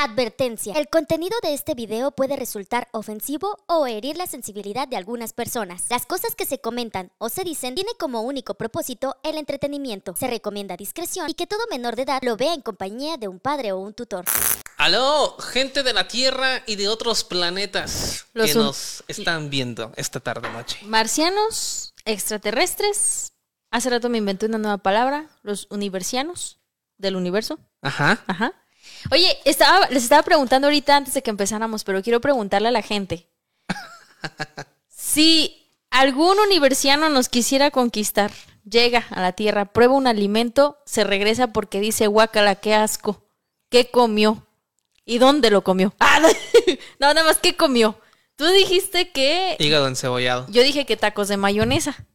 Advertencia. El contenido de este video puede resultar ofensivo o herir la sensibilidad de algunas personas. Las cosas que se comentan o se dicen tiene como único propósito el entretenimiento. Se recomienda discreción y que todo menor de edad lo vea en compañía de un padre o un tutor. Aló, gente de la Tierra y de otros planetas Los que un- nos están viendo esta tarde noche. Marcianos, extraterrestres. Hace rato me inventé una nueva palabra, los universianos del universo. Ajá. Ajá. Oye, estaba, les estaba preguntando ahorita antes de que empezáramos, pero quiero preguntarle a la gente. si algún universiano nos quisiera conquistar, llega a la Tierra, prueba un alimento, se regresa porque dice, guácala, qué asco. ¿Qué comió? ¿Y dónde lo comió? Ah, no, nada más, ¿qué comió? Tú dijiste que... Hígado encebollado. Yo dije que tacos de mayonesa.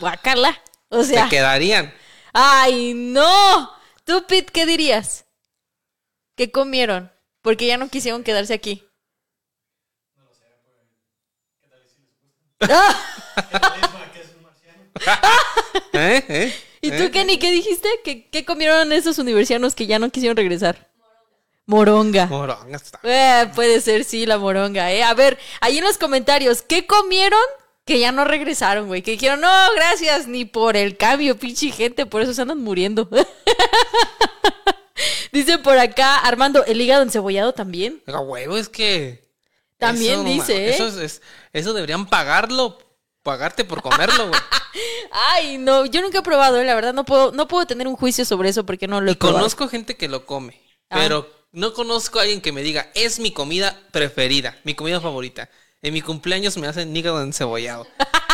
Guácala. O sea... Te quedarían. ¡Ay, no! Tú, Pete, ¿qué dirías? ¿Qué comieron? Porque ya no quisieron quedarse aquí. ¿Eh? ¿Eh? ¿Y tú, Kenny, qué dijiste? ¿Qué, qué comieron esos universianos que ya no quisieron regresar? Moronga. Moronga está. Eh, puede ser, sí, la moronga, ¿eh? A ver, ahí en los comentarios, ¿qué comieron que ya no regresaron, güey? Que dijeron, no, gracias, ni por el cambio, pinche gente, por eso se andan muriendo. Dice por acá, Armando, ¿el hígado encebollado también? A huevo, es que. También dice, ¿eh? Eso, es- es- eso deberían pagarlo. Pagarte por comerlo, güey. Ay, no, yo nunca he probado, ¿eh? la verdad, no puedo, no puedo tener un juicio sobre eso porque no lo he Y probado. conozco gente que lo come. Ah. Pero no conozco a alguien que me diga, es mi comida preferida, mi comida favorita. En mi cumpleaños me hacen hígado encebollado.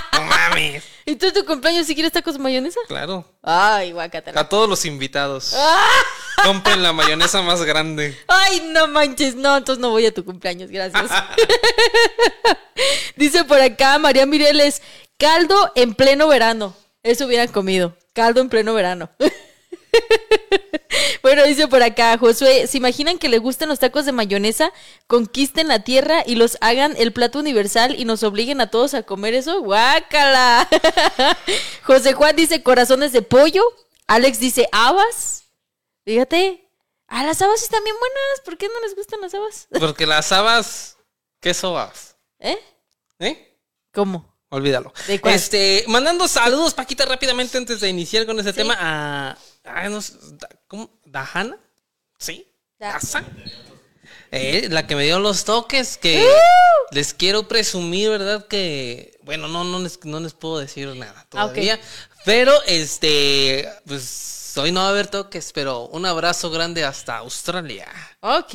mames. ¿Y tú tu cumpleaños si quieres tacos mayonesa? Claro. Ay, guacatela. A todos los invitados. Ah. Compren la mayonesa más grande. Ay, no manches, no, entonces no voy a tu cumpleaños, gracias. Dice por acá María Mireles, caldo en pleno verano. Eso hubieran comido, caldo en pleno verano. bueno, dice por acá Josué, ¿se imaginan que le gustan los tacos de mayonesa? Conquisten la tierra y los hagan el plato universal y nos obliguen a todos a comer eso. ¡Guácala! José Juan dice corazones de pollo. Alex dice habas. Fíjate. Ah, las habas están bien buenas. ¿Por qué no les gustan las habas? Porque las habas, ¿qué sobas? ¿Eh? ¿Eh? ¿Cómo? Olvídalo. ¿De cuál? Este, mandando saludos, Paquita, rápidamente antes de iniciar con este tema a. ay, no sé, da- ¿Cómo? ¿Dajana? ¿Sí? Da- ¿Daza? Eh, la que me dio los toques, que ¡Uh! les quiero presumir, ¿verdad? Que, bueno, no, no, les, no les puedo decir nada Ah, todavía. Pero, este, pues, hoy no va a haber toques, pero un abrazo grande hasta Australia. Ok.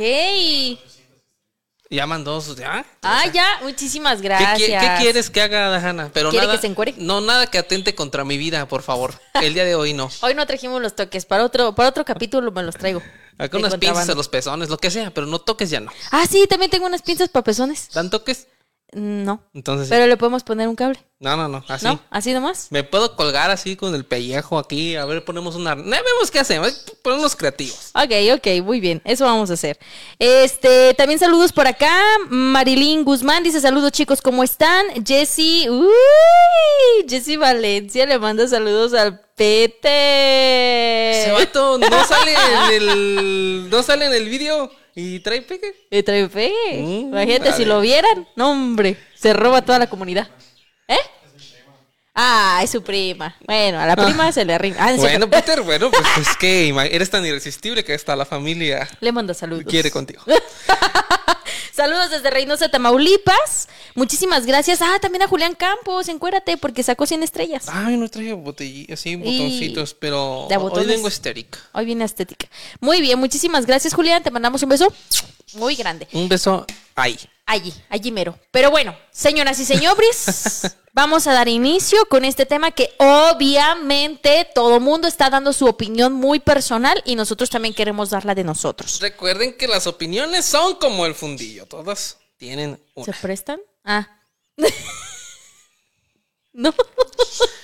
Ya mandó sus, ¿ya? Ah, ya. Muchísimas ¿Qué, gracias. qué quieres que haga, Dajana? Pero ¿Quiere nada, que se encuere? No, nada que atente contra mi vida, por favor. El día de hoy no. Hoy no trajimos los toques. Para otro, para otro capítulo me los traigo. Acá unas pinzas a los pezones, lo que sea, pero no toques ya no. Ah, sí, también tengo unas pinzas para pezones. ¿Dan toques? No. Entonces. Pero le podemos poner un cable. no, no, no, así. ¿No? ¿Así nomás? Me puedo colgar así con el pellejo aquí. A ver, ponemos una. No, vemos qué hacemos. Ponemos creativos. Ok, ok, muy bien, eso vamos a hacer. Este, también saludos por acá. Marilyn Guzmán dice saludos chicos, ¿cómo están? Jessy, uy, Jessy Valencia le manda saludos al Pete. Ese vato no sale en el. No sale en el vídeo y trae pegue. Le trae pegue. Mm, Imagínate si lo vieran. No, hombre, se roba toda la comunidad. ¿Eh? Ah, es su prima. Bueno, a la prima se le arrima. Ah, Bueno. Peter, bueno, pues es que ima- eres tan irresistible que hasta la familia Le manda saludos. quiere contigo. Saludos desde Reynosa, Tamaulipas. Muchísimas gracias. Ah, también a Julián Campos, encuérate, porque sacó 100 estrellas. Ay, no traje botellillas, así, botoncitos, pero ¿De hoy vengo estérica. Hoy viene estética. Muy bien, muchísimas gracias, Julián. Te mandamos un beso muy grande. Un beso ahí. Allí, allí mero. Pero bueno, señoras y señores, vamos a dar inicio con este tema que obviamente todo mundo está dando su opinión muy personal y nosotros también queremos dar la de nosotros. Recuerden que las opiniones son como el fundillo, todas tienen ¿Se una. prestan? Ah. no,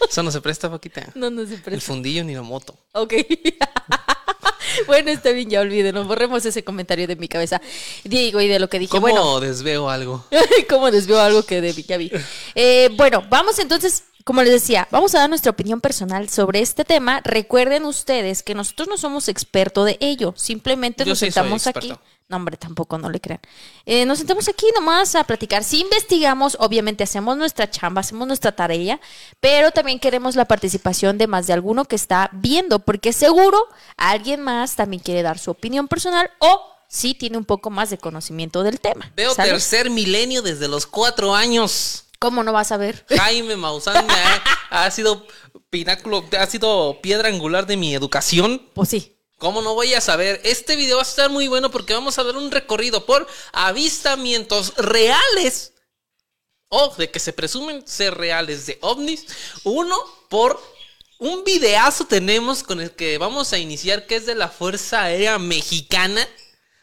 Eso no se presta, Paquita. no, no se El prestan. fundillo ni la moto. Ok. bueno, está bien, ya olvídenlo. Borremos ese comentario de mi cabeza. Digo, y de lo que dije. ¿Cómo Bueno, desveo algo? ¿cómo desvió algo que de, ya vi? Eh, bueno, vamos entonces, como les decía, vamos a dar nuestra opinión personal sobre este tema. Recuerden ustedes que nosotros no somos expertos de ello. Simplemente Yo nos sí sentamos aquí. No, hombre, tampoco, no le crean. Eh, nos sentamos aquí nomás a platicar. Si investigamos, obviamente hacemos nuestra chamba, hacemos nuestra tarea, pero también queremos la participación de más de alguno que está viendo, porque seguro alguien más también quiere dar su opinión personal o sí tiene un poco más de conocimiento del tema. Veo tercer milenio desde los cuatro años. ¿Cómo no vas a ver? Jaime Maussan ha, ha sido pináculo, ha sido piedra angular de mi educación. Pues sí. ¿Cómo no voy a saber? Este video va a estar muy bueno porque vamos a dar un recorrido por avistamientos reales o de que se presumen ser reales de ovnis. Uno por un videazo tenemos con el que vamos a iniciar que es de la Fuerza Aérea Mexicana.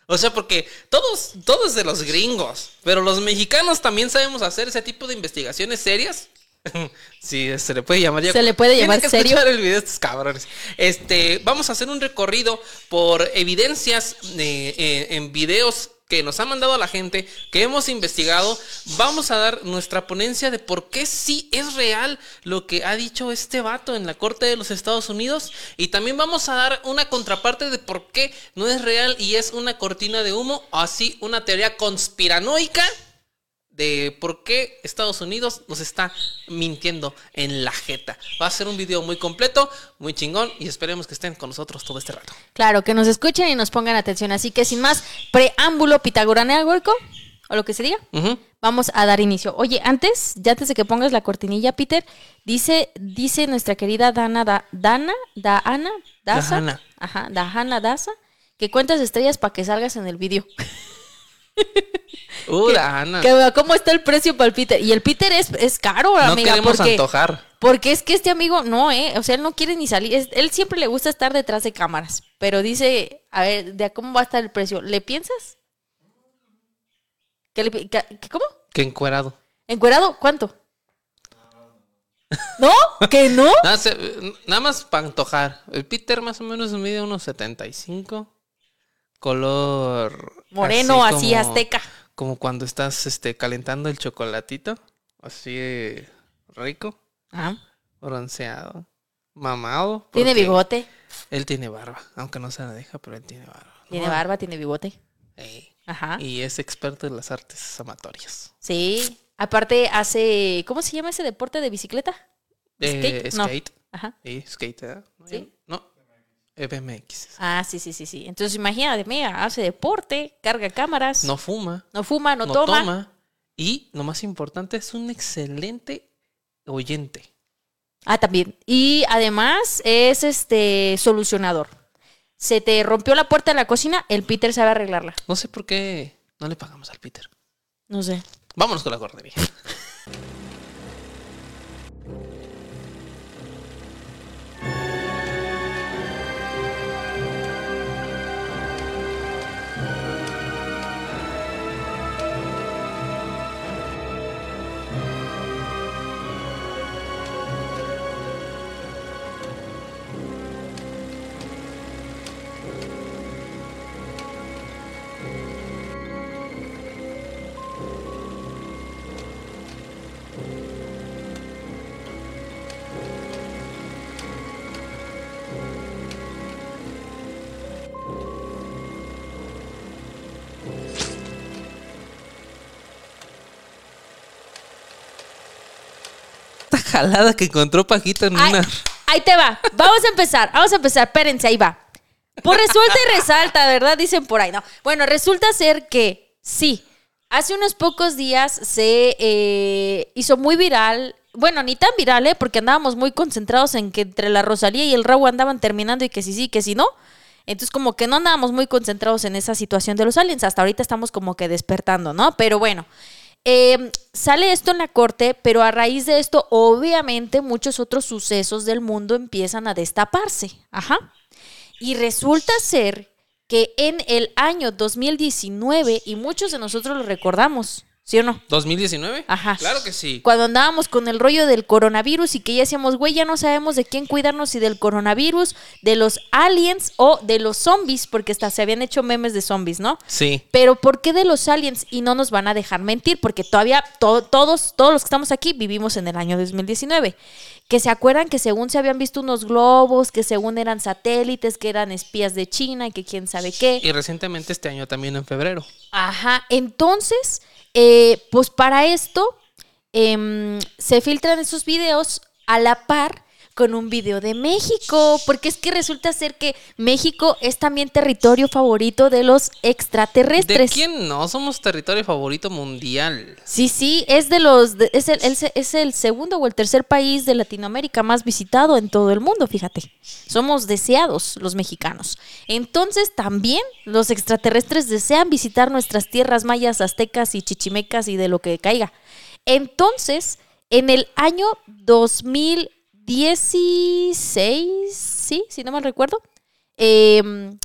O sea, porque todos, todos de los gringos, pero los mexicanos también sabemos hacer ese tipo de investigaciones serias. Sí, se le puede llamar ya. Se le puede llamar que serio. el video de estos cabrones. Este, vamos a hacer un recorrido por evidencias eh, eh, en videos que nos ha mandado la gente, que hemos investigado. Vamos a dar nuestra ponencia de por qué sí es real lo que ha dicho este vato en la Corte de los Estados Unidos. Y también vamos a dar una contraparte de por qué no es real y es una cortina de humo, o así una teoría conspiranoica de por qué Estados Unidos nos está mintiendo en la jeta. Va a ser un video muy completo, muy chingón y esperemos que estén con nosotros todo este rato. Claro, que nos escuchen y nos pongan atención. Así que sin más preámbulo pitagoráneo o lo que se diga, vamos a dar inicio. Oye, antes, ya antes de que pongas la cortinilla, Peter, dice, dice nuestra querida Dana, Da- Dana, Dana, Daza, Dahana. ajá, Dahana Daza, que cuentas estrellas para que salgas en el video. Uh, Ana. Que vea cómo está el precio para el Peter. Y el Peter es, es caro, No amiga, queremos porque, antojar. porque es que este amigo, no, eh, o sea, él no quiere ni salir. Es- él siempre le gusta estar detrás de cámaras, pero dice, a ver, ¿de a cómo va a estar el precio? ¿Le piensas? ¿Qué le ca- qué- ¿Cómo? Que encuerado. ¿Encuerado? ¿Cuánto? ¿No? ¿Que no? Nada, se- nada más para antojar. El Peter más o menos mide unos 75. Color. Moreno, así, como- azteca. Como cuando estás este, calentando el chocolatito. Así eh, rico. Ah, Bronceado. Mamado. tiene bigote. Él tiene barba. Aunque no se la deja, pero él tiene barba. Tiene No, barba, tiene bigote. ey. Ajá. Y es experto en las artes amatorias. Sí. Aparte hace, ¿cómo se llama ese deporte de bicicleta? Eh, No. skate. Ajá. Sí, skate. No, Sí. No. FMX. Ah, sí, sí, sí, sí. Entonces imagínate, mira, hace deporte, carga cámaras, No fuma. no fuma, no, no toma. toma. Y lo más importante es un excelente oyente. Ah, también. Y además es este solucionador. Se te rompió la puerta de la cocina, el Peter sabe arreglarla. No sé por qué no le pagamos al Peter. No sé. Vámonos con la guardería. jalada que encontró Paquita en Ay, una. ahí te va. Vamos a empezar. Vamos a empezar. Espérense, ahí va. Pues resulta y resalta, ¿verdad? Dicen por ahí. No. Bueno, resulta ser que sí. Hace unos pocos días se eh, hizo muy viral. Bueno, ni tan viral, ¿eh? Porque andábamos muy concentrados en que entre la Rosalía y el Raúl andaban terminando y que sí, sí, que sí, no. Entonces, como que no andábamos muy concentrados en esa situación de los aliens. Hasta ahorita estamos como que despertando, ¿no? Pero bueno. Eh, sale esto en la corte, pero a raíz de esto, obviamente, muchos otros sucesos del mundo empiezan a destaparse. Ajá. Y resulta ser que en el año 2019, y muchos de nosotros lo recordamos, ¿sí o no? ¿2019? Ajá. Claro que sí. Cuando andábamos con el rollo del coronavirus y que ya decíamos, güey, ya no sabemos de quién cuidarnos, si del coronavirus, de los aliens o de los zombies, porque hasta se habían hecho memes de zombies, ¿no? Sí. Pero ¿por qué de los aliens? Y no nos van a dejar mentir, porque todavía to- todos, todos los que estamos aquí vivimos en el año 2019. que se acuerdan que según se habían visto unos globos, que según eran satélites, que eran espías de China y que quién sabe qué. Y recientemente este año también en febrero. Ajá, entonces, eh, pues para esto em, se filtran esos videos a la par con un video de México, porque es que resulta ser que México es también territorio favorito de los ¿De extraterrestres. quién no? Somos territorio favorito mundial. Sí, sí, es de los de- es, el, el- es el segundo o el tercer país de Latinoamérica más visitado en todo el mundo, fíjate. Somos deseados los mexicanos. Entonces, también los extraterrestres desean visitar nuestras tierras mayas, aztecas y chichimecas y de lo que caiga. Entonces, en el año 2016, sí, si no mal recuerdo, em,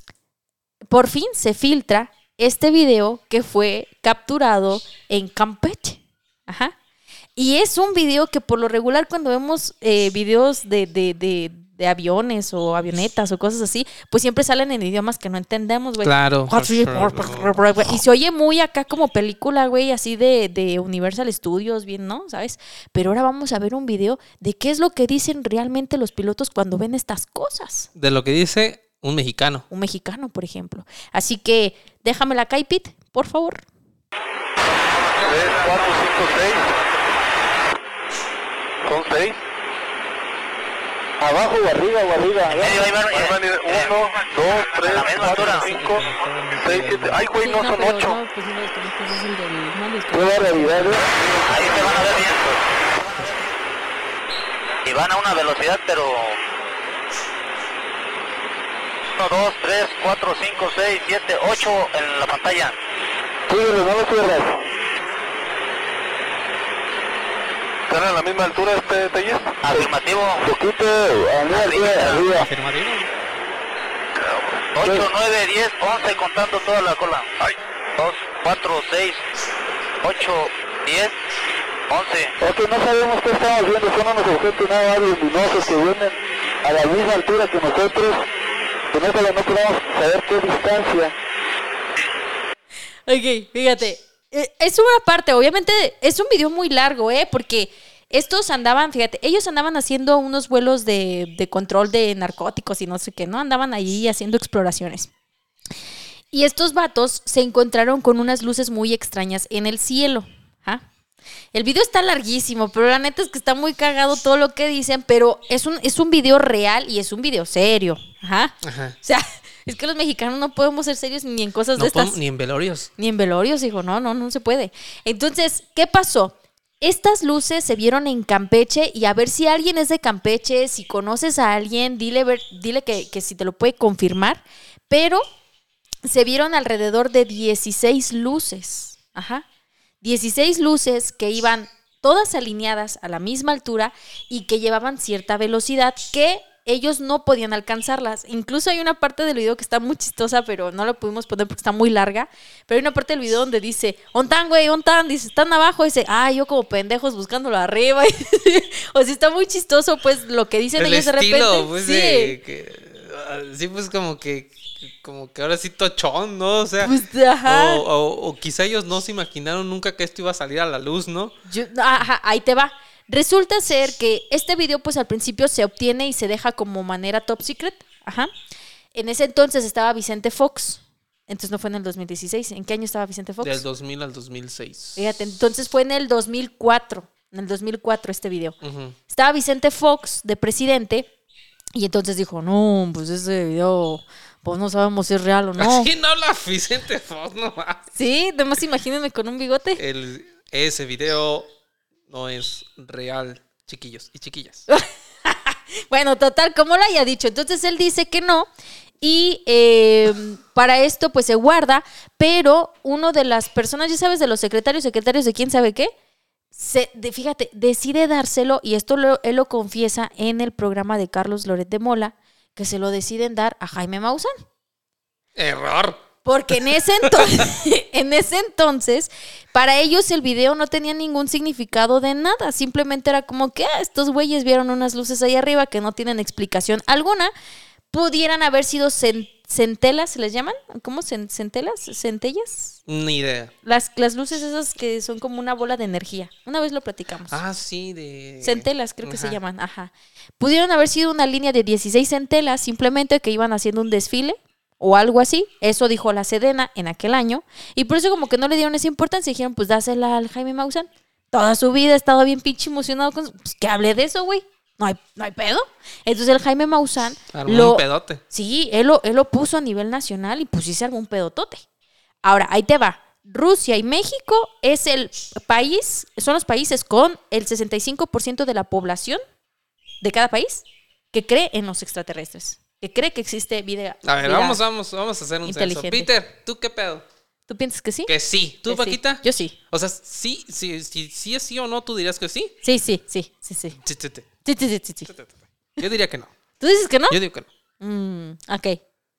por fin se filtra este video que fue capturado en Campeche. Ajá. Y es un video que por lo regular cuando vemos eh, videos de, de- de- de aviones o avionetas o cosas así, pues siempre salen en idiomas que no entendemos, güey. Claro. Y se oye muy acá como película, güey, así de, de Universal Studios, bien, ¿no? ¿Sabes? Pero ahora vamos a ver un video de qué es lo que dicen realmente los pilotos cuando ven estas cosas De lo que dice un mexicano. un mexicano, por ejemplo. Así que déjame la Pit, por favor. 3, 4, 5, 6. Son 6. Abajo o arriba o arriba. medio, ahí van, Ahí van, eh, 1, 2, 3, a la misma 4, altura. 5, 6, 7. Ay, güey, no son 8. pues Prueba realidad, ¿eh? Ahí se van a ver bien. Y van a una velocidad, pero... 1, 2, 3, 4, 5, 6, 7, 8 en la pantalla. Síguelo, no lo cierras. ¿Están a la misma altura este Telles? Afirmativo. Poquito, arriba, arriba, arriba. Afirmativo. 8, 9, 10, 11 contando toda la cola. 2, 4, 6, 8, 10, 11. Ok, no sabemos qué estamos viendo, son unos objetos nada luminosos que vienen a la misma altura que nosotros. Con eso no podemos saber qué distancia. Ok, fíjate. Eh, Es una parte, obviamente es un video muy largo, ¿eh? Porque estos andaban, fíjate, ellos andaban haciendo unos vuelos de, de control de narcóticos y no sé qué, ¿no? Andaban ahí haciendo exploraciones. Y estos vatos se encontraron con unas luces muy extrañas en el cielo. ¿ah? El video está larguísimo, pero la neta es que está muy cagado todo lo que dicen, pero es un, es un video real y es un video serio. Ajá. Ajá. O sea, es que los mexicanos no podemos ser serios ni en cosas No de estas. podemos- ni en velorios. Ni en velorios, hijo, no, no, no se puede. Entonces, ¿qué pasó? Estas luces se vieron en Campeche y a ver si alguien es de Campeche, si conoces a alguien, dile, ver- dile que, que si te lo puede confirmar. Pero se vieron alrededor de 16 luces. Ajá. 16 luces que iban todas alineadas a la misma altura y que llevaban cierta velocidad que ellos no podían alcanzarlas. Incluso hay una parte del video que está muy chistosa, pero no la pudimos poner porque está muy larga. Pero hay una parte del video donde dice, ontan, güey, ontan, dice, están abajo. Dice, ah, yo como pendejos buscándolo arriba. o sea, está muy chistoso, pues, lo que dicen El ellos de repente. estilo, pues, sí. de que- ah, sí, pues como que, como que ahora sí tochón, ¿no? O sea, Pues, ajá. o, o- o quizá ellos no se imaginaron nunca que esto iba a salir a la luz, ¿no? Yo- ajá, ahí te va. Resulta ser que este video, pues al principio se obtiene y se deja como manera top secret. Ajá. En ese entonces estaba Vicente Fox. Entonces no fue en el 2016. ¿En qué año estaba Vicente Fox? Del 2000 al 2006. Fíjate, entonces fue en el 2004. En el 2004 este video. Estaba Vicente Fox de presidente. Y entonces dijo, no, pues ese video, pues no sabemos si es real o no. Así no habla Vicente Fox, no más. Sí, además imagínense con un bigote. El, ese video no es real, chiquillos y chiquillas. Bueno, total, como lo haya dicho. Entonces él dice que no. Y eh, para esto, pues se guarda. Pero uno de las personas, ya sabes, de los secretarios, secretarios de quién sabe qué, se, de- fíjate, decide dárselo. Y esto lo- él lo confiesa en el programa de Carlos Loret de Mola, que se lo deciden dar a Jaime Maussan. Error. Porque en ese entonces, en ese entonces, para ellos el video no tenía ningún significado de nada. Simplemente era como que ah, estos güeyes vieron unas luces ahí arriba que no tienen explicación alguna. Pudieran haber sido centelas, ¿se les llaman? ¿Cómo? Cen- ¿Centelas? ¿Centellas? Ni idea. Las, las luces esas que son como una bola de energía. Una vez lo platicamos. Ah, sí, de. Centelas, creo que se llaman, ajá. Pudieron haber sido una línea de 16 centelas, simplemente que iban haciendo un desfile o algo así. Eso dijo la Sedena en aquel año. Y por eso como que no le dieron esa importancia. Dijeron, pues dásela al Jaime Maussan. Toda su vida ha estado bien pinche emocionado con... Pues que hable de eso, güey. No hay, no hay pedo. Entonces el Jaime Maussan Armó lo... un pedote. Sí, él lo, él lo puso a nivel nacional y pues sí se armó un pedotote. Ahora, ahí te va. Rusia y México es el país, son los países con el 65% de la población de cada país que cree en los extraterrestres, que cree que existe vida. A ver, vida- vamos, vamos, vamos a hacer un censo. Peter, ¿tú qué pedo? ¿Tú piensas que sí? Que sí. ¿Tú, Que sí. Paquita? Yo sí. O sea, sí, sí, sí, sí es sí o no, tú dirías que sí. Sí, sí, sí, sí, sí. Sí, sí, sí. Sí, sí, sí, sí, sí. Yo diría que no. ¿Tú dices que no? Yo digo que no. Mm, ok.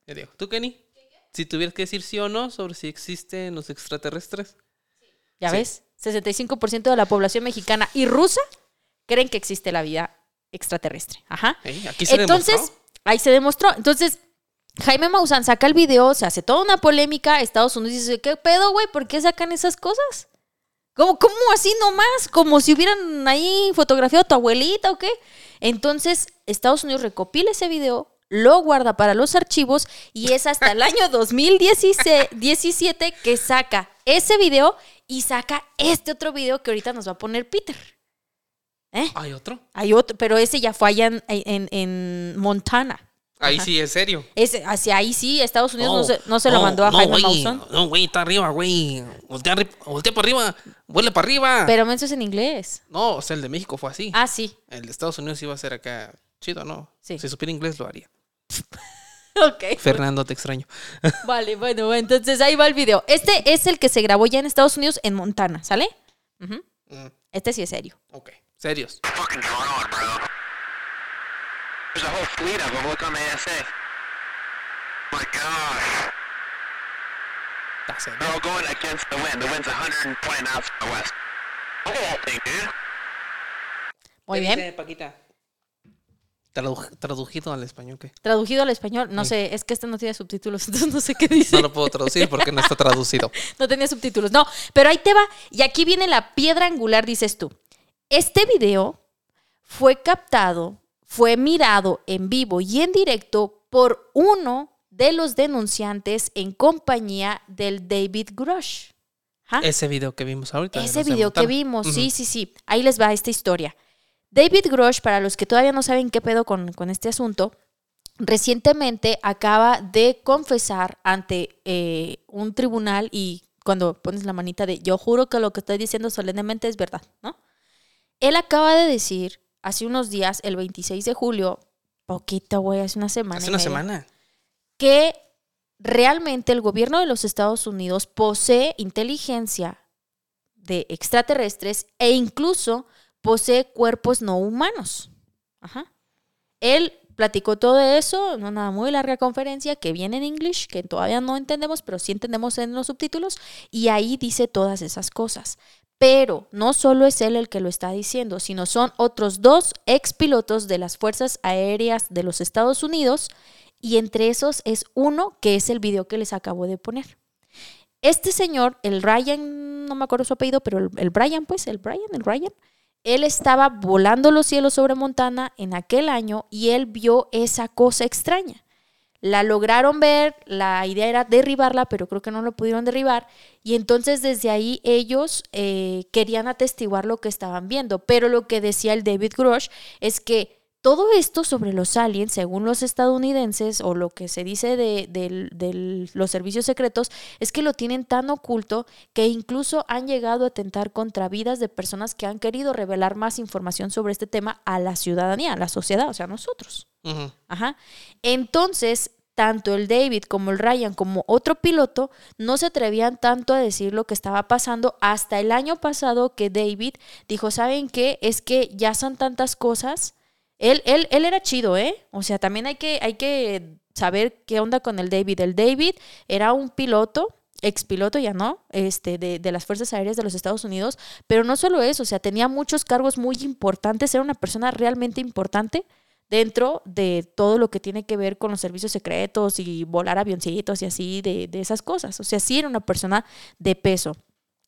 Yo digo. ¿Tú, Kenny? Si tuvieras que decir sí o no sobre si existen los extraterrestres. ¿Ya Sí. ves? 65% de la población mexicana y rusa creen que existe la vida extraterrestre. Ajá. Ey, aquí se Entonces, demostró. Ahí se demostró. Entonces, Jaime Maussan saca el video, se hace toda una polémica. Estados Unidos dice, ¿qué pedo, güey? ¿Por qué sacan esas cosas? ¿Cómo, ¿Cómo así nomás? Como si hubieran ahí fotografiado a tu abuelita o qué. Entonces, Estados Unidos recopila ese video, lo guarda para los archivos y es hasta el año 2017 que saca ese video y saca este otro video que ahorita nos va a poner Peter. ¿Eh? ¿Hay otro? Hay otro, pero ese ya fue allá en, en- en Montana. Ahí Ajá. sí es serio. Ese, hacia ahí sí, Estados Unidos no, Oh, se, no se lo mandó a Jaime Maussan. No, güey, está arriba, güey. Voltea, voltea para arriba. Vuelve para arriba. Pero eso es en inglés. No, o sea, el de México fue así. Ah, sí. El de Estados Unidos iba a ser acá chido, ¿no? Sí. Si supiera inglés lo haría. Ok. Fernando, te extraño. Vale, bueno, entonces ahí va el video. Este es el que se grabó ya en Estados Unidos, en Montana, ¿sale? Mm, Este sí es serio. ok, serios. fucking going on, bro? There's a whole fleet of them. Look on the ASA. My gosh. Está serio. They're all going against the wind. The wind's 120 knots to the west. Look at that thing, dude. Muy ¿Qué bien. dice, Paquita? Tradu- traducido al español, ¿qué? Traducido al español, no sé, es que este no tiene subtítulos, entonces no sé qué dice. No lo puedo traducir porque no está traducido. No tenía subtítulos. No, pero ahí te va. Y aquí viene la piedra angular, dices tú. Este video fue captado, fue mirado en vivo y en directo por uno de los denunciantes en compañía del David Grush. Ajá. Ese video que vimos ahorita. Ese video que vimos, sí, sí, sí. Ahí les va esta historia. David Grosh, para los que todavía no saben qué pedo con, con este asunto, recientemente acaba de confesar ante eh, un tribunal y cuando pones la manita de yo juro que lo que estoy diciendo solemnemente es verdad, ¿no? Él acaba de decir hace unos días, el 26 de julio, poquito, güey, hace una semana. Hace una media, semana. que realmente el gobierno de los Estados Unidos posee inteligencia de extraterrestres e incluso posee cuerpos no humanos. Ajá. Él platicó todo eso en una muy larga conferencia que viene en inglés, que todavía no entendemos, pero sí entendemos en los subtítulos, y ahí dice todas esas cosas. Pero no solo es él el que lo está diciendo, sino son otros dos expilotos de las Fuerzas Aéreas de los Estados Unidos, y entre esos es uno que es el video que les acabo de poner. Este señor, el Ryan, no me acuerdo su apellido, pero el, el Brian, pues, el Brian, el Ryan, él estaba volando los cielos sobre Montana en aquel año y él vio esa cosa extraña. La lograron ver, la idea era derribarla, pero creo que no lo pudieron derribar. Y entonces desde ahí ellos eh, querían atestiguar lo que estaban viendo. Pero lo que decía el David Grosh es que todo esto sobre los aliens, según los estadounidenses, o lo que se dice de, del- del- los servicios secretos, es que lo tienen tan oculto que incluso han llegado a atentar contra vidas de personas que han querido revelar más información sobre este tema a la ciudadanía, a la sociedad, o sea, a nosotros. Ajá. Entonces, tanto el David como el Ryan como otro piloto no se atrevían tanto a decir lo que estaba pasando hasta el año pasado que David dijo, ¿saben qué? Es que ya son tantas cosas. Él, él, él era chido, ¿eh? O sea, también hay que, hay que saber qué onda con el David. El David era un piloto, expiloto ya no, este, de, de las Fuerzas Aéreas de los Estados Unidos, pero no solo eso, o sea, tenía muchos cargos muy importantes, era una persona realmente importante dentro de todo lo que tiene que ver con los servicios secretos y volar avioncitos y así, de, de esas cosas. O sea, sí era una persona de peso.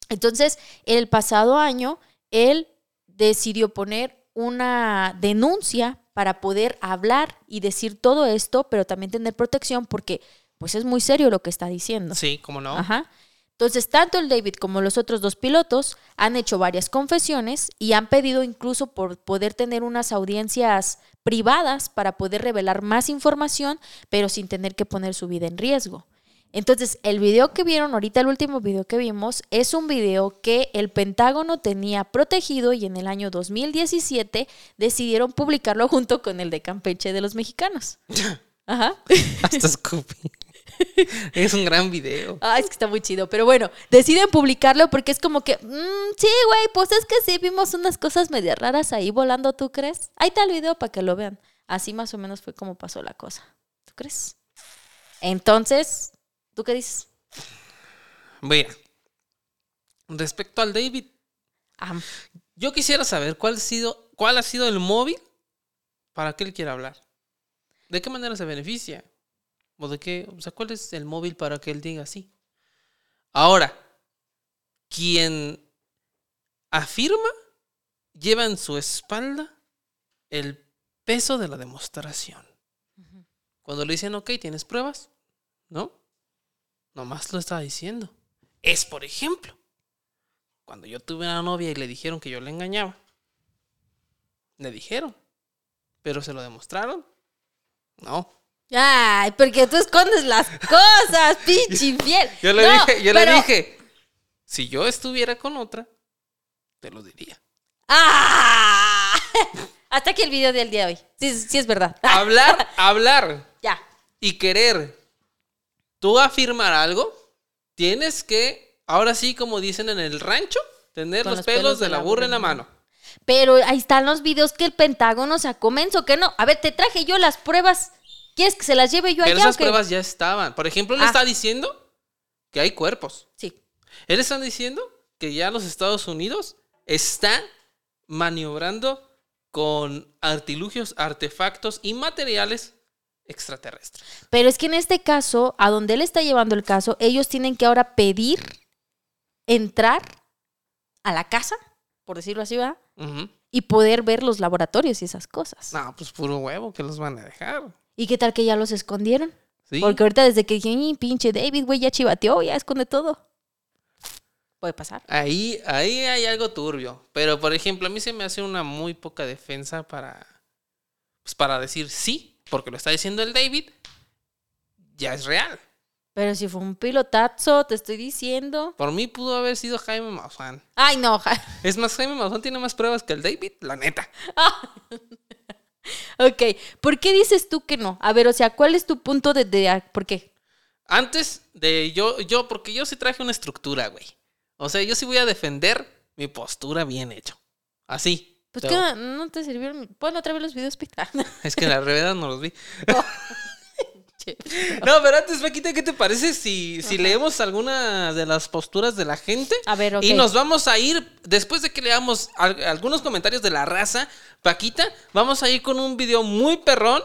Entonces, el pasado año, él decidió poner una denuncia para poder hablar y decir todo esto, pero también tener protección porque pues es muy serio lo que está diciendo. Sí, cómo no. Ajá. Entonces, tanto el David como los otros dos pilotos han hecho varias confesiones y han pedido incluso por poder tener unas audiencias privadas para poder revelar más información, pero sin tener que poner su vida en riesgo. Entonces, el video que vieron ahorita, el último video que vimos, es un video que el Pentágono tenía protegido y en el año 2017 decidieron publicarlo junto con el de Campeche de los mexicanos. Ajá. Hasta Scoopy. es un gran video. Ah, es que está muy chido. Pero bueno, deciden publicarlo porque es como que, mm, sí, güey, pues es que sí, vimos unas cosas medio raras ahí volando, ¿tú crees? Ahí está el video para que lo vean. Así más o menos fue como pasó la cosa. ¿Tú crees? Entonces, ¿tú qué dices? Mira, respecto al David, yo quisiera saber cuál ha sido, cuál ha sido el móvil para que él quiera hablar. ¿De qué manera se beneficia? ¿O de qué? O sea, ¿cuál es el móvil para que él diga así? Ahora, quien afirma lleva en su espalda el peso de la demostración. Cuando le dicen, ok, ¿tienes pruebas? ¿No? Nomás lo está diciendo. Es, por ejemplo, cuando yo tuve una novia y le dijeron que yo le engañaba. Le dijeron. Pero se lo demostraron. No. Ay, porque tú escondes las cosas, pinche infiel. Yo le No, dije, yo pero- le dije, si yo estuviera con otra, te lo diría. ¡Ah! Hasta aquí el video del día de hoy. Sí, sí es verdad. Hablar, hablar Ya. y querer tú afirmar algo, tienes que, ahora sí, como dicen en el rancho, tener los, pelos, de la burra en la mano. Pero ahí están los videos que el Pentágono sacó menso, que no. A ver, te traje yo las pruebas. ¿Quieres que se las lleve yo Pero allá esas o qué? pruebas ya estaban. Por ejemplo, él Ah. está diciendo que hay cuerpos. Sí. Él está diciendo que ya los Estados Unidos están maniobrando con artilugios, artefactos y materiales extraterrestres. Pero es que en este caso, a donde él está llevando el caso, ellos tienen que ahora pedir entrar a la casa, por decirlo así, ¿verdad? Y poder ver los laboratorios y esas cosas. No, pues puro huevo que los van a dejar. ¿Y qué tal que ya los escondieron? Sí. Porque ahorita desde que dije, "Ay, pinche David, güey, ya chivateó, ya esconde todo. Puede pasar. Ahí, ahí hay algo turbio. Pero, por ejemplo, a mí se me hace una muy poca defensa para, pues, para decir sí, porque lo está diciendo el David, ya es real. Pero si fue un pilotazo, te estoy diciendo. Por mí pudo haber sido Jaime Maussan. Ay, no. ja- Es más, Jaime Maussan tiene más pruebas que el David, la neta. ok, ¿por qué dices tú que no? A ver, o sea, ¿cuál es tu punto de... de ¿Por qué? Antes de yo, yo, porque yo sí traje una estructura, güey. O sea, yo sí voy a defender mi postura bien hecho. Así. Pues que no te sirvieron. Pon otra vez los videos, Pita. Es que en la realidad no los vi. No, pero antes, Paquita, ¿qué te parece si, si leemos algunas de las posturas de la gente? A ver, ok. Y nos vamos a ir, después de que leamos al- algunos comentarios de la raza, Paquita, vamos a ir con un video muy perrón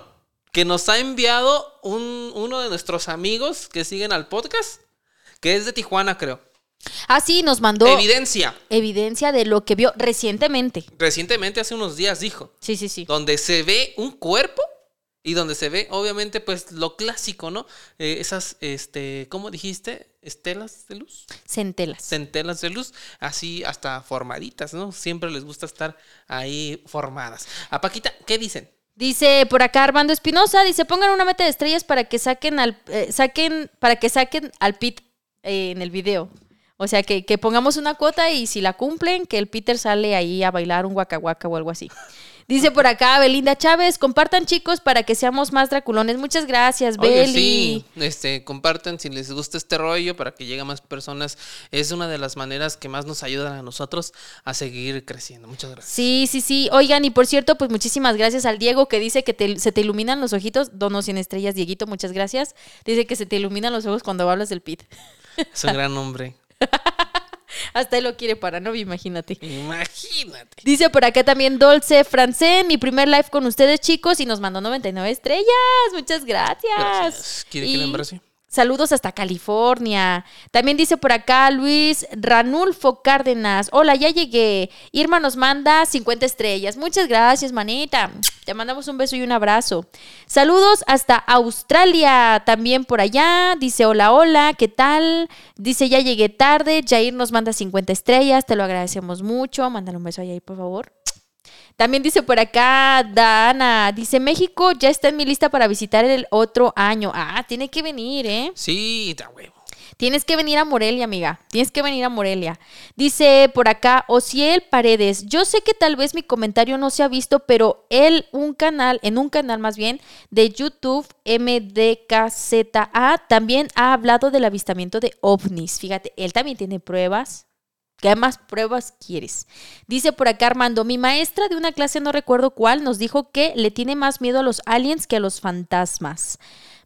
que nos ha enviado un- uno de nuestros amigos que siguen al podcast, que es de Tijuana, creo. Ah, sí, nos mandó Evidencia. evidencia de lo que vio recientemente. Recientemente, hace unos días, dijo. Sí, sí, sí. donde se ve un cuerpo y donde se ve, obviamente, pues lo clásico, ¿no? Eh, esas, este, ¿cómo dijiste? Estelas de luz, Centelas. centelas de luz, así hasta formaditas, ¿no? Siempre les gusta estar ahí formadas. A Paquita, ¿qué dicen? Dice por acá Armando Espinosa, dice, pongan una meta de estrellas para que saquen al eh, saquen para que saquen al Pit eh, en el video. O sea, que, que pongamos una cuota y si la cumplen, que el Peter sale ahí a bailar un guacahuaca o algo así. Dice por acá Belinda Chávez, compartan chicos para que seamos más draculones. Muchas gracias, Oye, Beli. sí, este, compartan si les gusta este rollo para que llegue a más personas. Es una de las maneras que más nos ayudan a nosotros a seguir creciendo. Muchas gracias. Sí, sí, sí. Oigan, y por cierto, pues muchísimas gracias al Diego que dice que te- se te iluminan los ojitos. Dono sin estrellas, Dieguito, muchas gracias. Dice que se te iluminan los ojos cuando hablas del Pit. Es un gran hombre. Hasta él lo quiere para novio, imagínate. Imagínate. Dice por acá también Dolce Francé, mi primer live con ustedes, chicos, y nos mandó 99 estrellas. Muchas gracias. Gracias. ¿Quiere que le embrace? Saludos hasta California. También dice por acá Luis Ranulfo Cárdenas. Hola, ya llegué. Irma nos manda 50 estrellas. Muchas gracias, manita. Te mandamos un beso y un abrazo. Saludos hasta Australia. También por allá. Dice hola, hola. ¿Qué tal? Dice ya llegué tarde. Jair nos manda 50 estrellas. Te lo agradecemos mucho. Mándale un beso a por favor. También dice por acá Dana, dice México ya está en mi lista para visitar el otro año. Ah, tiene que venir, ¿eh? Sí, está huevo. Tienes que venir a Morelia, amiga. Tienes que venir a Morelia. Dice por acá Ociel Paredes. Yo sé que tal vez mi comentario no se ha visto, pero él, un canal, en un canal más bien, de YouTube, MDKZA, también ha hablado del avistamiento de ovnis. Fíjate, él también tiene pruebas. ¿Qué más pruebas quieres? Dice por acá Armando, mi maestra de una clase, no recuerdo cuál, nos dijo que le tiene más miedo a los aliens que a los fantasmas.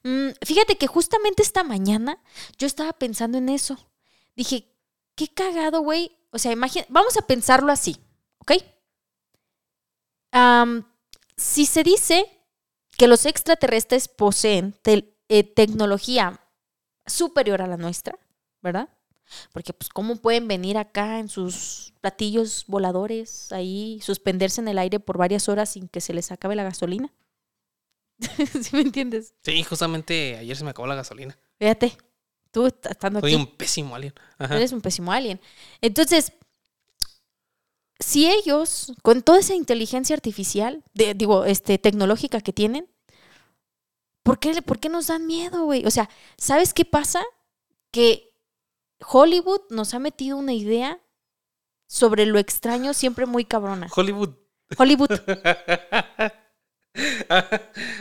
Mm, fíjate que justamente esta mañana yo estaba pensando en eso. Dije, qué cagado, güey. O sea, imagina, vamos a pensarlo así, ¿ok? Si se dice que los extraterrestres poseen eh, tecnología superior a la nuestra, ¿verdad? Porque, pues, ¿cómo pueden venir acá en sus platillos voladores, ahí, suspenderse en el aire por varias horas sin que se les acabe la gasolina? ¿Sí me entiendes? Sí, justamente ayer se me acabó la gasolina. Fíjate, tú est- estando Soy aquí, un pésimo alien. Ajá. eres un pésimo alien. Entonces, si ellos, con toda esa inteligencia artificial, de- digo, este, tecnológica que tienen, ¿por qué, ¿por qué nos dan miedo, güey? O sea, ¿sabes qué pasa? Que Hollywood nos ha metido una idea sobre lo extraño siempre muy cabrona. Hollywood. Hollywood.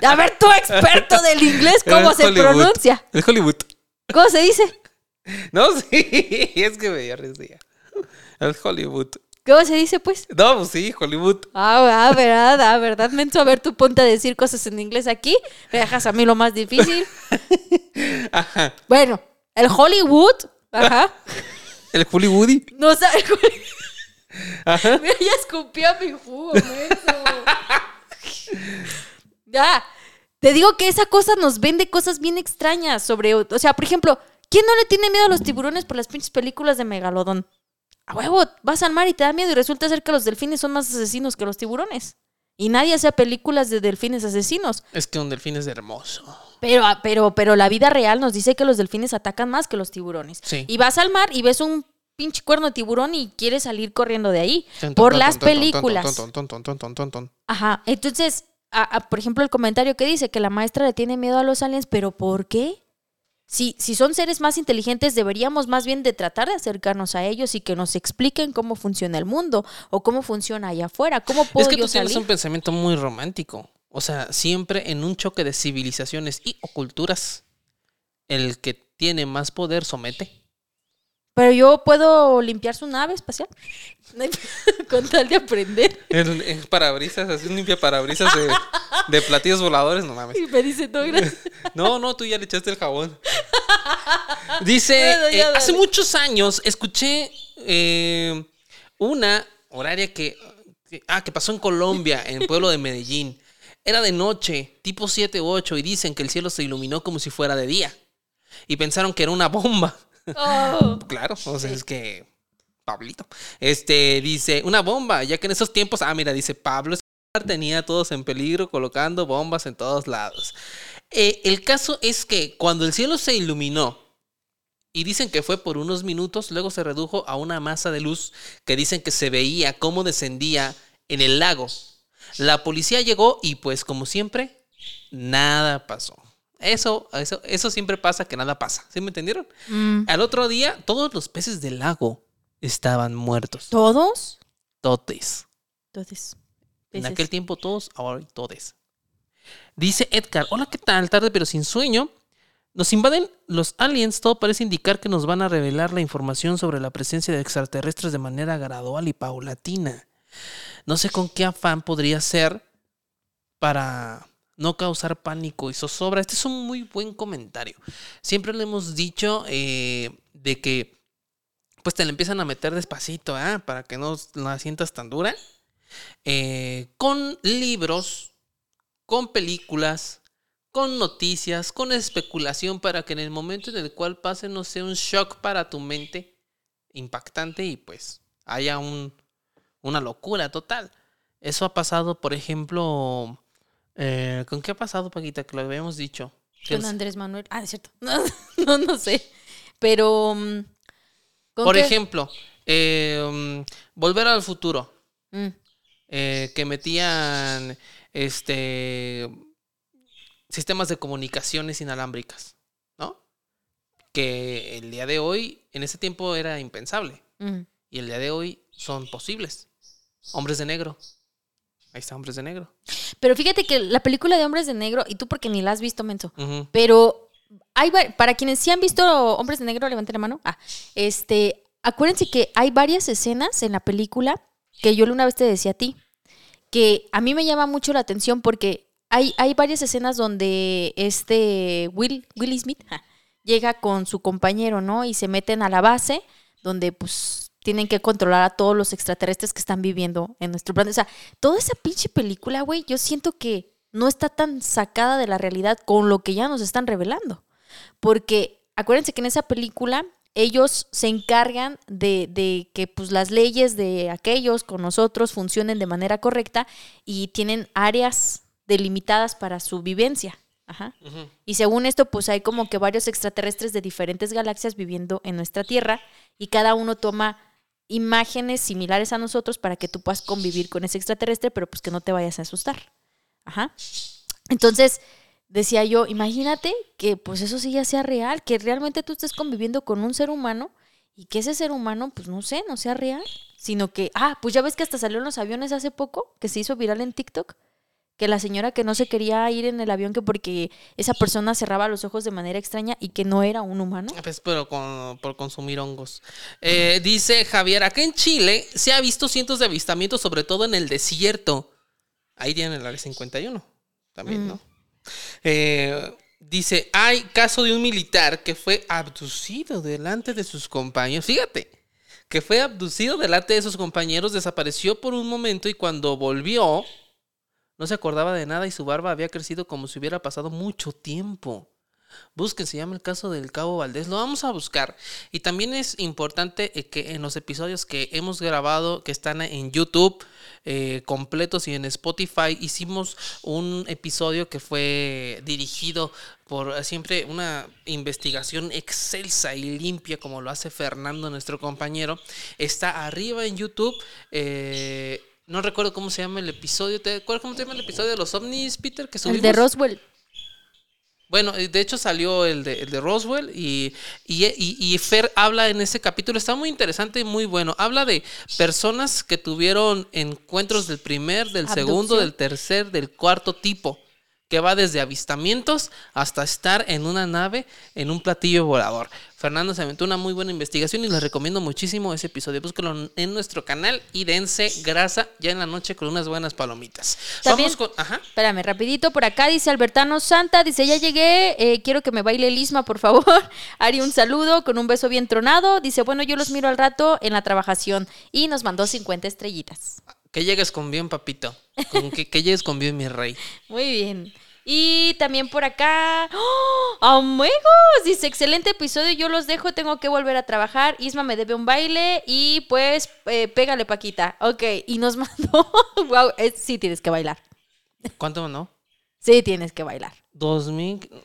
A ver, tú experto del inglés, ¿cómo se Hollywood. pronuncia? Es Hollywood. ¿Cómo se dice? No, sí, es que me dio risa. Es Hollywood. ¿Cómo se dice, pues? No, pues sí, Hollywood. Ah, ah, verdad, ah, verdad, menso. A ver, tú ponte a decir cosas en inglés aquí. Me dejas a mí lo más difícil. Ajá. Bueno, el Hollywood. Ajá. El Hollywoody. No sabe. Ajá. Mira, ya escupió mi jugo. Ya. Te digo que esa cosa nos vende cosas bien extrañas sobre. O sea, por ejemplo, ¿quién no le tiene miedo a los tiburones por las pinches películas de Megalodón? A huevo, vas al mar y te da miedo y resulta ser que los delfines son más asesinos que los tiburones. Y nadie hace películas de delfines asesinos. Es que un delfín es hermoso. Pero, ah, pero, pero la vida real nos dice que los delfines atacan más que los tiburones. Sí. Y vas al mar y ves un pinche cuerno de tiburón y quieres salir corriendo de ahí. Por ton, las ton, películas. ton. Ajá. Entonces, a- a- por ejemplo, el comentario que dice que la maestra le tiene miedo a los aliens, pero ¿por qué? Si, si son seres más inteligentes, deberíamos más bien de tratar de acercarnos a ellos y que nos expliquen cómo funciona el mundo o cómo funciona allá afuera. ¿Cómo puedo Es que yo tú tienes un pensamiento muy romántico. O sea, siempre en un choque de civilizaciones y o culturas, el que tiene más poder somete. Pero yo puedo limpiar su nave espacial. Con tal de aprender. El parabrisas, así un limpia parabrisas de, de platillos voladores, no mames. Y me dice, no, gracias. No, no, tú ya le echaste el jabón. Dice, Bueno, eh, hace muchos años escuché eh, una horaria que, que- ah, que pasó en Colombia, en el pueblo de Medellín. Era de noche, tipo 7 u 8, y dicen que el cielo se iluminó como si fuera de día. Y pensaron que era una bomba. Oh. Claro, o sea, es que Pablito. Este dice, una bomba, ya que en esos tiempos, ah, mira, dice Pablo Escobar tenía a todos en peligro colocando bombas en todos lados. Eh, el caso es que cuando el cielo se iluminó, y dicen que fue por unos minutos, luego se redujo a una masa de luz que dicen que se veía cómo descendía en el lago. La policía llegó y pues como siempre, nada pasó. Eso, eso, eso siempre pasa que nada pasa. ¿Sí me entendieron? Mm. Al otro día, todos los peces del lago estaban muertos. ¿Todos? Totes. Entonces. En aquel tiempo todos, ahora todes. Dice Edgar, hola, ¿qué tal? Tarde pero sin sueño. Nos invaden los aliens, todo parece indicar que nos van a revelar la información sobre la presencia de extraterrestres de manera gradual y paulatina. No sé con qué afán podría ser para no causar pánico y zozobra. Este es un muy buen comentario. Siempre le hemos dicho eh, de que después te la empiezan a meter despacito, ¿ah? Para que no la sientas tan dura. Eh, con libros, con películas, con noticias, con especulación para que en el momento en el cual pase no sea un shock para tu mente impactante y pues haya un, una locura total. Eso ha pasado, por ejemplo, eh, ¿con qué ha pasado, Paquita? Que lo habíamos dicho. Con Andrés Manuel. Ah, es cierto. No, no, no sé. Pero. mm, ¿con por qué? ejemplo, eh, um, Volver al futuro. Mm, eh, que metían este sistemas de comunicaciones inalámbricas, ¿no? Que el día de hoy, en ese tiempo era impensable. mm. Y el día de hoy son posibles. Hombres de negro. Ahí está, hombres de negro. Pero fíjate que la película de Hombres de Negro, y tú porque ni la has visto, Menso, pero hay para quienes sí han visto Hombres de Negro, levanten la mano. Ah, este, acuérdense que hay varias escenas en la película que yo una vez te decía a ti, que a mí me llama mucho la atención porque hay, hay varias escenas donde este Will, Will Smith ja, llega con su compañero, ¿no? Y se meten a la base donde pues tienen que controlar a todos los extraterrestres que están viviendo en nuestro planeta. O sea, toda esa pinche película, güey, yo siento que no está tan sacada de la realidad con lo que ya nos están revelando. Porque acuérdense que en esa película ellos se encargan de, de que pues, las leyes de aquellos con nosotros funcionen de manera correcta y tienen áreas delimitadas para su vivencia. Ajá. Y según esto, pues hay como que varios extraterrestres de diferentes galaxias viviendo en nuestra Tierra y cada uno toma imágenes similares a nosotros para que tú puedas convivir con ese extraterrestre, pero pues que no te vayas a asustar. Ajá. Entonces, decía yo, imagínate que pues eso sí ya sea real, que realmente tú estés conviviendo con un ser humano y que ese ser humano, pues no sé, no sea real, sino que, ah, pues ya ves que hasta salió en los aviones hace poco, que se hizo viral en TikTok, que la señora que no se quería ir en el avión que porque esa persona cerraba los ojos de manera extraña y que no era un humano. Pues, pero con- por consumir hongos. Eh, dice Javier, acá en Chile se ha visto cientos de avistamientos, sobre todo en el desierto. Ahí tienen el área 51 también, Mm. ¿no? Eh, dice, hay caso de un militar que fue abducido delante de sus compañeros. Fíjate, que fue abducido delante de sus compañeros, desapareció por un momento y cuando volvió, no se acordaba de nada y su barba había crecido como si hubiera pasado mucho tiempo. Busquen, se llama el caso del Cabo Valdés. Lo vamos a buscar. Y también es importante eh, que en los episodios que hemos grabado, que están en YouTube eh, completos y en Spotify, hicimos un episodio que fue dirigido por eh, siempre una investigación excelsa y limpia, como lo hace Fernando, nuestro compañero. Está arriba en YouTube. No recuerdo cómo se llama el episodio. ¿Te acuerdas cómo se llama el episodio de los ovnis, Peter? Que El subimos? de Roswell. Bueno, eh, de hecho salió el de, el de Roswell y, y, y- y Fer habla en ese capítulo, está muy interesante y muy bueno. Habla de personas que tuvieron encuentros del primer, del segundo, del tercer, del cuarto tipo, que va desde avistamientos hasta estar en una nave, en un platillo volador. Fernando se aventó una muy buena investigación y les recomiendo muchísimo ese episodio. Búsquelo en nuestro canal y dense grasa ya en la noche con unas buenas palomitas. También- Vamos con... Ajá. Espérame, rapidito, por acá dice Albertano Santa, dice, ya llegué, eh, quiero que me baile Lisma, por favor. Ari, un saludo con un beso bien tronado. Dice, bueno, yo los miro al rato en la trabajación. Y nos mandó 50 estrellitas. Que llegues con bien, papito. Con que, que llegues con bien, mi rey. Muy bien. Y también por acá, ¡Oh! amigos, dice, excelente episodio, yo los dejo, tengo que volver a trabajar, Isma me debe un baile y pues eh, pégale Paquita. Ok, y nos mandó, wow, eh, sí tienes que bailar, ¿Cuánto no? sí tienes que bailar. Dos mil.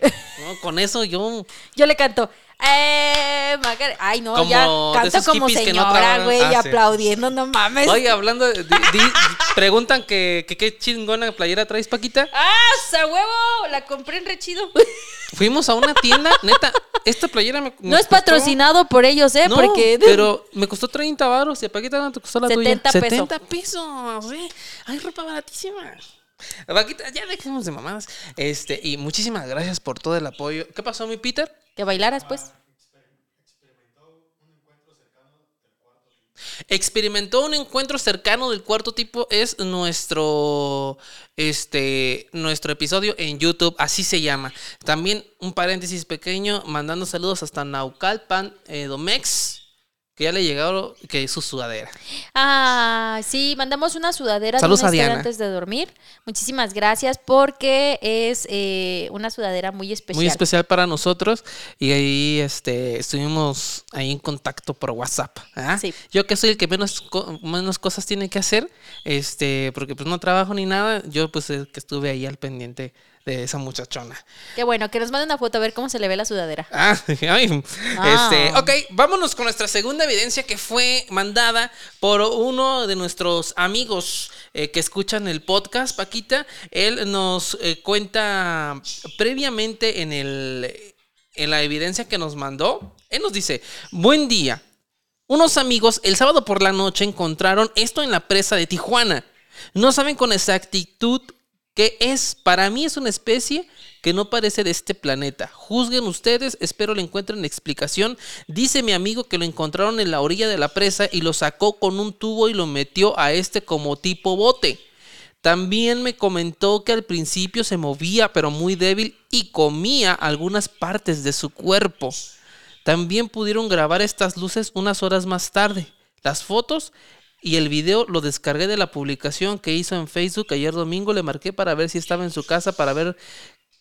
No, con eso yo. Yo le canto, eh, ay no, Como ya esos como no señora, güey, Ah, sí. aplaudiendo, no mames. Oye, hablando de. di- di- preguntan que, que qué chingona playera traes, Paquita. ¡Ah, sa huevo! La compré en rechido. Fuimos a una tienda, neta. Esta playera me. No es patrocinado por ellos, ¿eh? No, Porque... pero me costó 30 baros. ¿Y a Paquita cuánto te costó la 70 tuya? pesos. 70 pesos. ¿eh? Hay ropa baratísima. Paquita, ya dejemos de mamadas. Este, y muchísimas gracias por todo el apoyo. ¿Qué pasó, mi Peter? Que bailaras, pues. Experimentó un encuentro cercano del cuarto tipo. Es nuestro. Este. Nuestro episodio en YouTube. Así se llama. También un paréntesis pequeño. Mandando saludos hasta Naucalpan, eh, Domex. Que ya le llegó que su sudadera. Ah, sí, mandamos una sudadera de Saludos una a Diana. antes de dormir. Muchísimas gracias porque es eh, una sudadera muy especial. Muy especial para nosotros y ahí este estuvimos ahí en contacto por WhatsApp. ¿ah? Sí. Yo que soy el que menos menos cosas tiene que hacer, este, porque pues no trabajo ni nada, yo pues el que estuve ahí al pendiente de esa muchachona. Qué bueno, que nos mande una foto a ver cómo se le ve la sudadera. Ah, ay, Ah. este, ok, vámonos con nuestra segunda evidencia que fue mandada por uno de nuestros amigos eh, que escuchan el podcast, Paquita. Él nos eh, cuenta previamente en, el, en la evidencia que nos mandó. Él nos dice, buen día. Unos amigos el sábado por la noche encontraron esto en la presa de Tijuana. No saben con exactitud qué es. Para mí es una especie que no parece de este planeta. Juzguen ustedes, espero le encuentren explicación. Dice mi amigo que lo encontraron en la orilla de la presa y lo sacó con un tubo y lo metió a este como tipo bote. También me comentó que al principio se movía pero muy débil y comía algunas partes de su cuerpo. También pudieron grabar estas luces unas horas más tarde. Las fotos y el video lo descargué de la publicación que hizo en Facebook ayer domingo. Le marqué para ver si estaba en su casa, para ver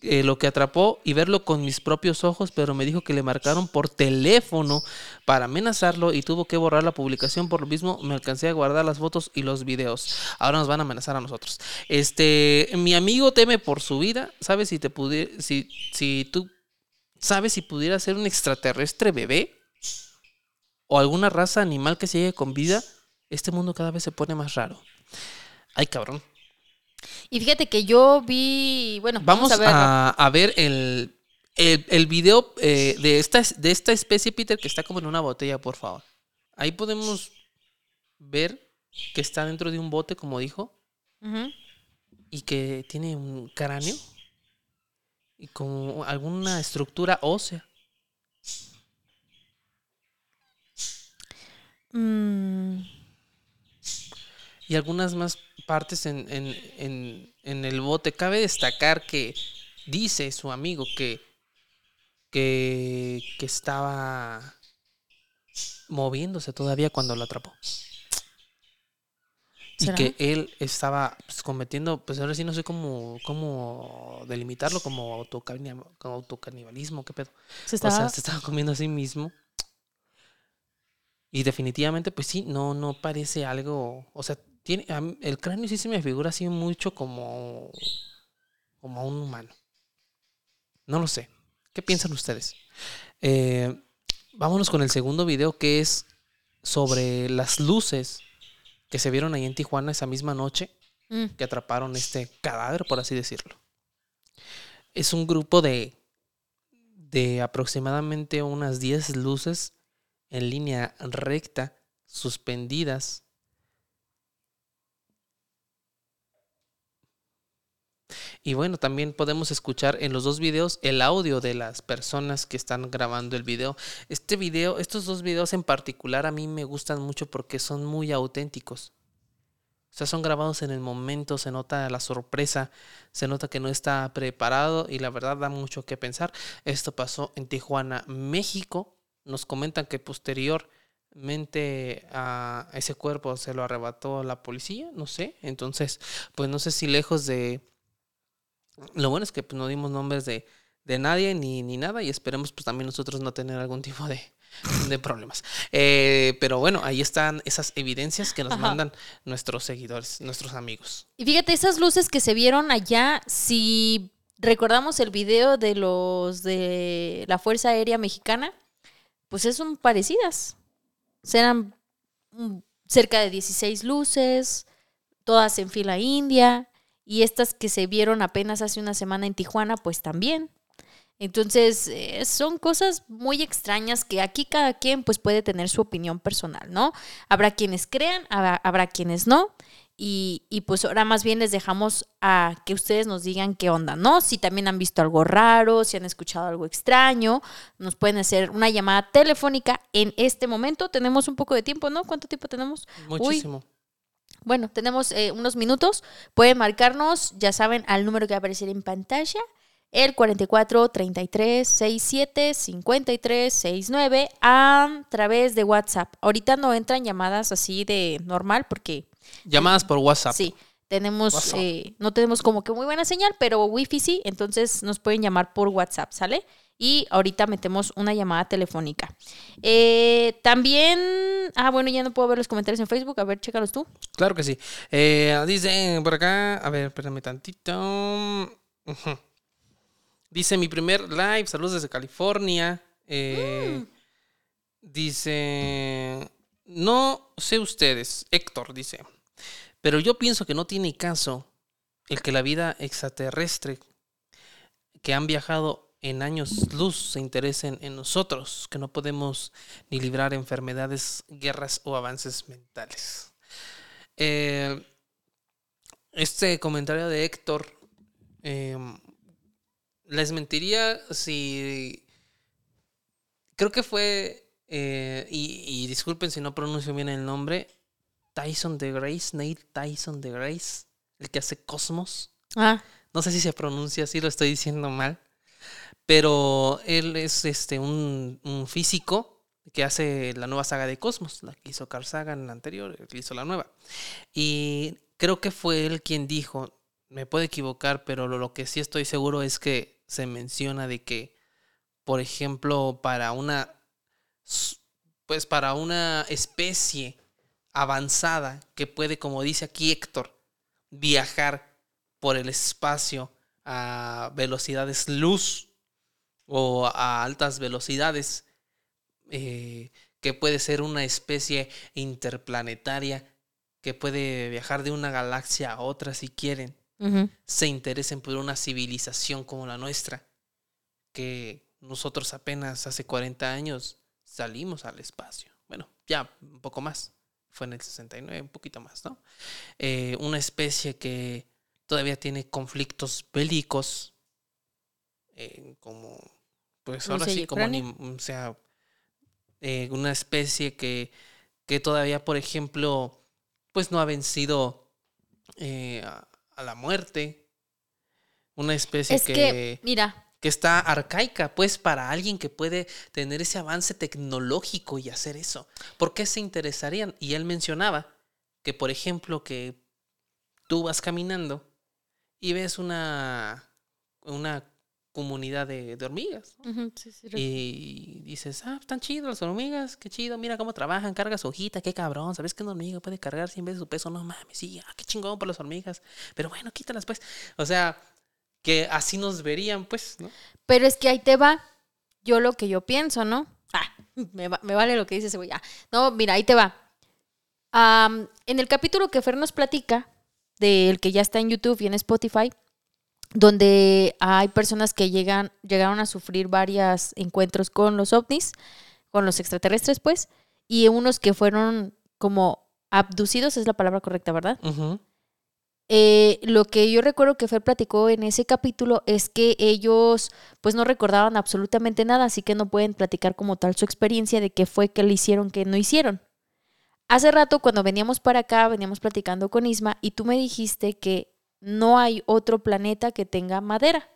eh, lo que atrapó y verlo con mis propios ojos, pero me dijo que le marcaron por teléfono para amenazarlo y tuvo que borrar la publicación. Por lo mismo, me alcancé a guardar las fotos y los videos. Ahora nos van a amenazar a nosotros. Este, mi amigo teme por su vida. ¿Sabes si te pudiera, si, si tú sabes si pudiera ser un extraterrestre bebé? ¿O alguna raza animal que sigue con vida? Este mundo cada vez se pone más raro. Ay, cabrón. Y fíjate que yo vi, bueno, Vamos vamos, a ver. a, a ver el, el, el video eh, de, esta, de esta especie, Peter, que está como en una botella, por favor. Ahí podemos ver que está dentro de un bote, como dijo, y que tiene un cráneo y como alguna estructura ósea. Mm, y algunas más partes en, en- en- en el bote. Cabe destacar que dice su amigo que, que, que estaba moviéndose todavía cuando lo atrapó. Y ¿Será? que él estaba pues, cometiendo, pues ahora sí no sé cómo, cómo delimitarlo, como, autocani- como autocanibalismo, qué pedo. se O sea, estaba- se estaba comiendo a sí mismo. Y definitivamente, pues sí, no, no parece algo. O sea, tiene, el cráneo sí se me figura así mucho como, como un humano. No lo sé. ¿Qué piensan ustedes? Eh, vámonos con el segundo video que es sobre las luces que se vieron ahí en Tijuana esa misma noche Mm, que atraparon este cadáver, por así decirlo. Es un grupo de, de aproximadamente unas 10 luces en línea recta, suspendidas. Y bueno, también podemos escuchar en los dos videos el audio de las personas que están grabando el video. Este video, estos dos videos en particular a mí me gustan mucho porque son muy auténticos. O sea, son grabados en el momento, se nota la sorpresa, se nota que no está preparado y la verdad da mucho que pensar. Esto pasó en Tijuana, México. Nos comentan que posteriormente a ese cuerpo se lo arrebató la policía, no sé. Entonces, pues no sé si lejos de... Lo bueno es que pues, no dimos nombres de, de nadie ni, ni nada y esperemos pues también nosotros no tener algún tipo de, de problemas. Eh, pero bueno, ahí están esas evidencias que nos Ajá. mandan nuestros seguidores, nuestros amigos. Y fíjate, esas luces que se vieron allá, si recordamos el video de los de la Fuerza Aérea Mexicana, pues son parecidas. Serán mm, cerca de 16 luces, todas en fila india, y estas que se vieron apenas hace una semana en Tijuana, pues también. Entonces, eh, son cosas muy extrañas que aquí cada quien pues puede tener su opinión personal, ¿no? Habrá quienes crean, habrá, habrá quienes no. Y, y, pues ahora más bien les dejamos a que ustedes nos digan qué onda, ¿no? Si también han visto algo raro, si han escuchado algo extraño, nos pueden hacer una llamada telefónica en este momento. Tenemos un poco de tiempo, ¿no? ¿Cuánto tiempo tenemos? Muchísimo. Bueno, tenemos eh, unos minutos. Pueden marcarnos, ya saben, al número que va a aparecer en pantalla. el 44 33 67 53 69 a través de WhatsApp. Ahorita no entran llamadas así de normal porque Llamadas por WhatsApp. sí, tenemos, WhatsApp. eh, no tenemos como que muy buena señal, pero wifi sí, entonces nos pueden llamar por WhatsApp, ¿sale? Y ahorita metemos una llamada telefónica. Eh, también, ah, bueno, ya no puedo ver los comentarios en Facebook, a ver, chécalos tú. Claro que sí. Eh, dice por acá, a ver, espérame tantito. Dice mi primer live, saludos desde California. Eh, Dice, no sé ustedes, Héctor dice, pero yo pienso que no tiene caso el que la vida extraterrestre que han viajado en años luz se interesen en nosotros, que no podemos ni librar enfermedades, guerras o avances mentales. Eh, este comentario de Héctor, eh, les mentiría si... Creo que fue, eh, y, y disculpen si no pronuncio bien el nombre, Tyson de Grace, Nate Tyson de Grace, el que hace Cosmos. Ah, No sé si se pronuncia así, lo estoy diciendo mal. Pero él es este un, un físico que hace la nueva saga de Cosmos, la que hizo Carl Sagan en la anterior, que hizo la nueva. Y creo que fue él quien dijo, me puedo equivocar, pero lo, lo que sí estoy seguro es que se menciona de que, por ejemplo, para una pues para una especie avanzada que puede, como dice aquí Héctor, viajar por el espacio a velocidades luz o a altas velocidades, eh, que puede ser una especie interplanetaria que puede viajar de una galaxia a otra si quieren, se interesen por una civilización como la nuestra, que nosotros apenas hace 40 años salimos al espacio. Bueno, ya un poco más, fue en el 69, un poquito más, ¿no? Eh, una especie que todavía tiene conflictos bélicos, eh, como, pues ahora sí, como, anim- o sea, eh, una especie que, que todavía, por ejemplo, pues no ha vencido eh, a, a la muerte. Una especie Es que, que, mira, que está arcaica, pues para alguien que puede tener ese avance tecnológico y hacer eso. ¿Por qué se interesarían? Y él mencionaba que, por ejemplo, que tú vas caminando y ves una, una comunidad de, de hormigas. sí, sí, Y dices, ah, están chidos las hormigas, qué chido, mira cómo trabajan, carga su hojita, qué cabrón, ¿sabes que una hormiga puede cargar 100 veces su peso? No mames, sí, ah, qué chingón por las hormigas. Pero bueno, quítalas pues. O sea, que así nos verían, pues, ¿no? Pero es que ahí te va yo lo que yo pienso, ¿no? Ah, me, va- me vale lo que dice ese güey. Ah, no, mira, ahí te va. Am, en el capítulo que Fer nos platica, del que ya está en YouTube y en Spotify, donde hay personas que llegan, llegaron a sufrir varios encuentros con los ovnis, con los extraterrestres, pues, y unos que fueron como abducidos, es la palabra correcta, ¿verdad? Eh, lo que yo recuerdo que Fer platicó en ese capítulo es que ellos pues no recordaban absolutamente nada, así que no pueden platicar como tal su experiencia de qué fue que le hicieron, que no hicieron. Hace rato cuando veníamos para acá, veníamos platicando con Isma y tú me dijiste que no hay otro planeta que tenga madera.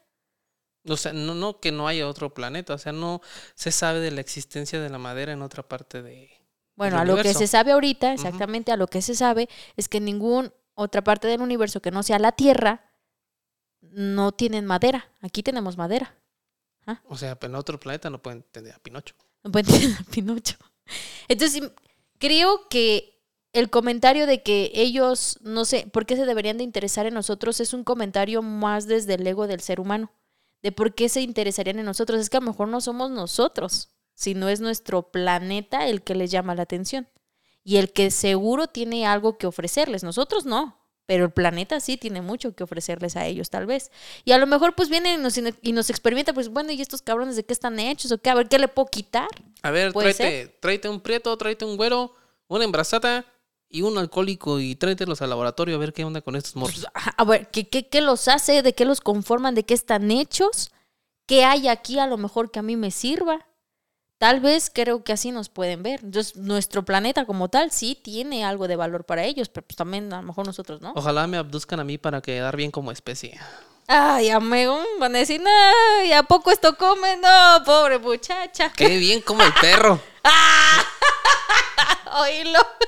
O sea, no, no que no haya otro planeta, o sea, no se sabe de la existencia de la madera en otra parte de... Bueno, a lo que se sabe ahorita, exactamente a lo que se sabe, es que ningún otra parte del universo que no sea la Tierra no tienen madera. Aquí tenemos madera. O sea, en otro planeta no pueden tener a Pinocho. No pueden tener a Pinocho. Entonces, creo que el comentario de que ellos, no sé, por qué se deberían de interesar en nosotros es un comentario más desde el ego del ser humano. De por qué se interesarían en nosotros. Es que a lo mejor no somos nosotros, sino es nuestro planeta el que les llama la atención. Y el que seguro tiene algo que ofrecerles. Nosotros no. Pero el planeta sí tiene mucho que ofrecerles a ellos, tal vez. Y a lo mejor, pues vienen y nos, y nos experimenta, pues bueno, ¿y estos cabrones de qué están hechos? ¿O qué? A ver, ¿qué le puedo quitar? A ver, ¿Puede tráete, tráete un prieto, tráete un güero, una embarazada y un alcohólico y tráetelos al laboratorio a ver qué onda con estos morros. Ajá, A ver, ¿qué, qué, qué los hace? ¿De qué los conforman? ¿De qué están hechos? ¿Qué hay aquí a lo mejor que a mí me sirva? Tal vez creo que así nos pueden ver. Entonces, nuestro planeta como tal sí tiene algo de valor para ellos, pero pues también a lo mejor nosotros no. Ojalá me abduzcan a mí para quedar bien como especie. Ay, amigo, van a decir, "No, ¿y a poco esto come? No, pobre muchacha. Qué bien como el perro. Oílo.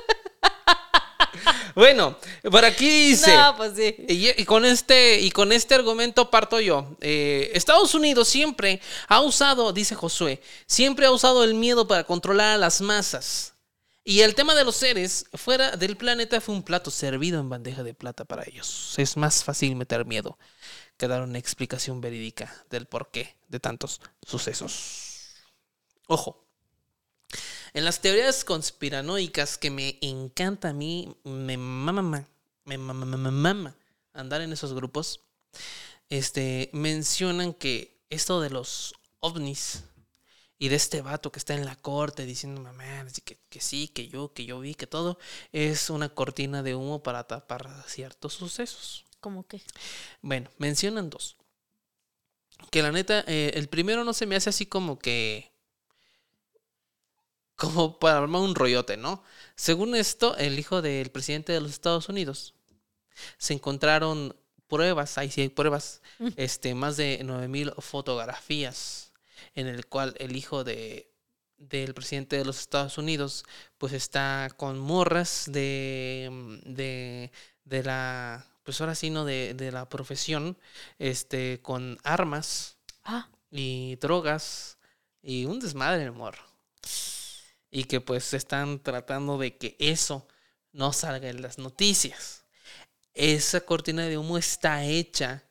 Bueno, por aquí dice. No, pues sí. Y, y con este, y con este argumento parto yo. Eh, Estados Unidos siempre ha usado, dice Josué, siempre ha usado el miedo para controlar a las masas. Y el tema de los seres fuera del planeta fue un plato servido en bandeja de plata para ellos. Es más fácil meter miedo que dar una explicación verídica del porqué de tantos sucesos. Ojo. En las teorías conspiranoicas que me encanta a mí, me mama, me mama, mama andar en esos grupos, este, mencionan que esto de los ovnis y de este vato que está en la corte diciendo, mamá, que, que sí, que yo, que yo vi, que todo, es una cortina de humo para tapar ciertos sucesos. ¿Cómo que? Bueno, mencionan dos. Que la neta, eh, el primero no se me hace así como que. Como para armar un rollote, ¿no? Según esto, el hijo del presidente de los Estados Unidos se encontraron pruebas, ahí sí hay pruebas, Mm. este, más de 9000 fotografías en el cual el hijo de del presidente de los Estados Unidos pues está con morras de de, de la pues ahora sí no de, de la profesión este con armas Ah, y drogas y un desmadre en el morro. Y que pues están tratando de que eso no salga en las noticias. Esa cortina de humo está hecha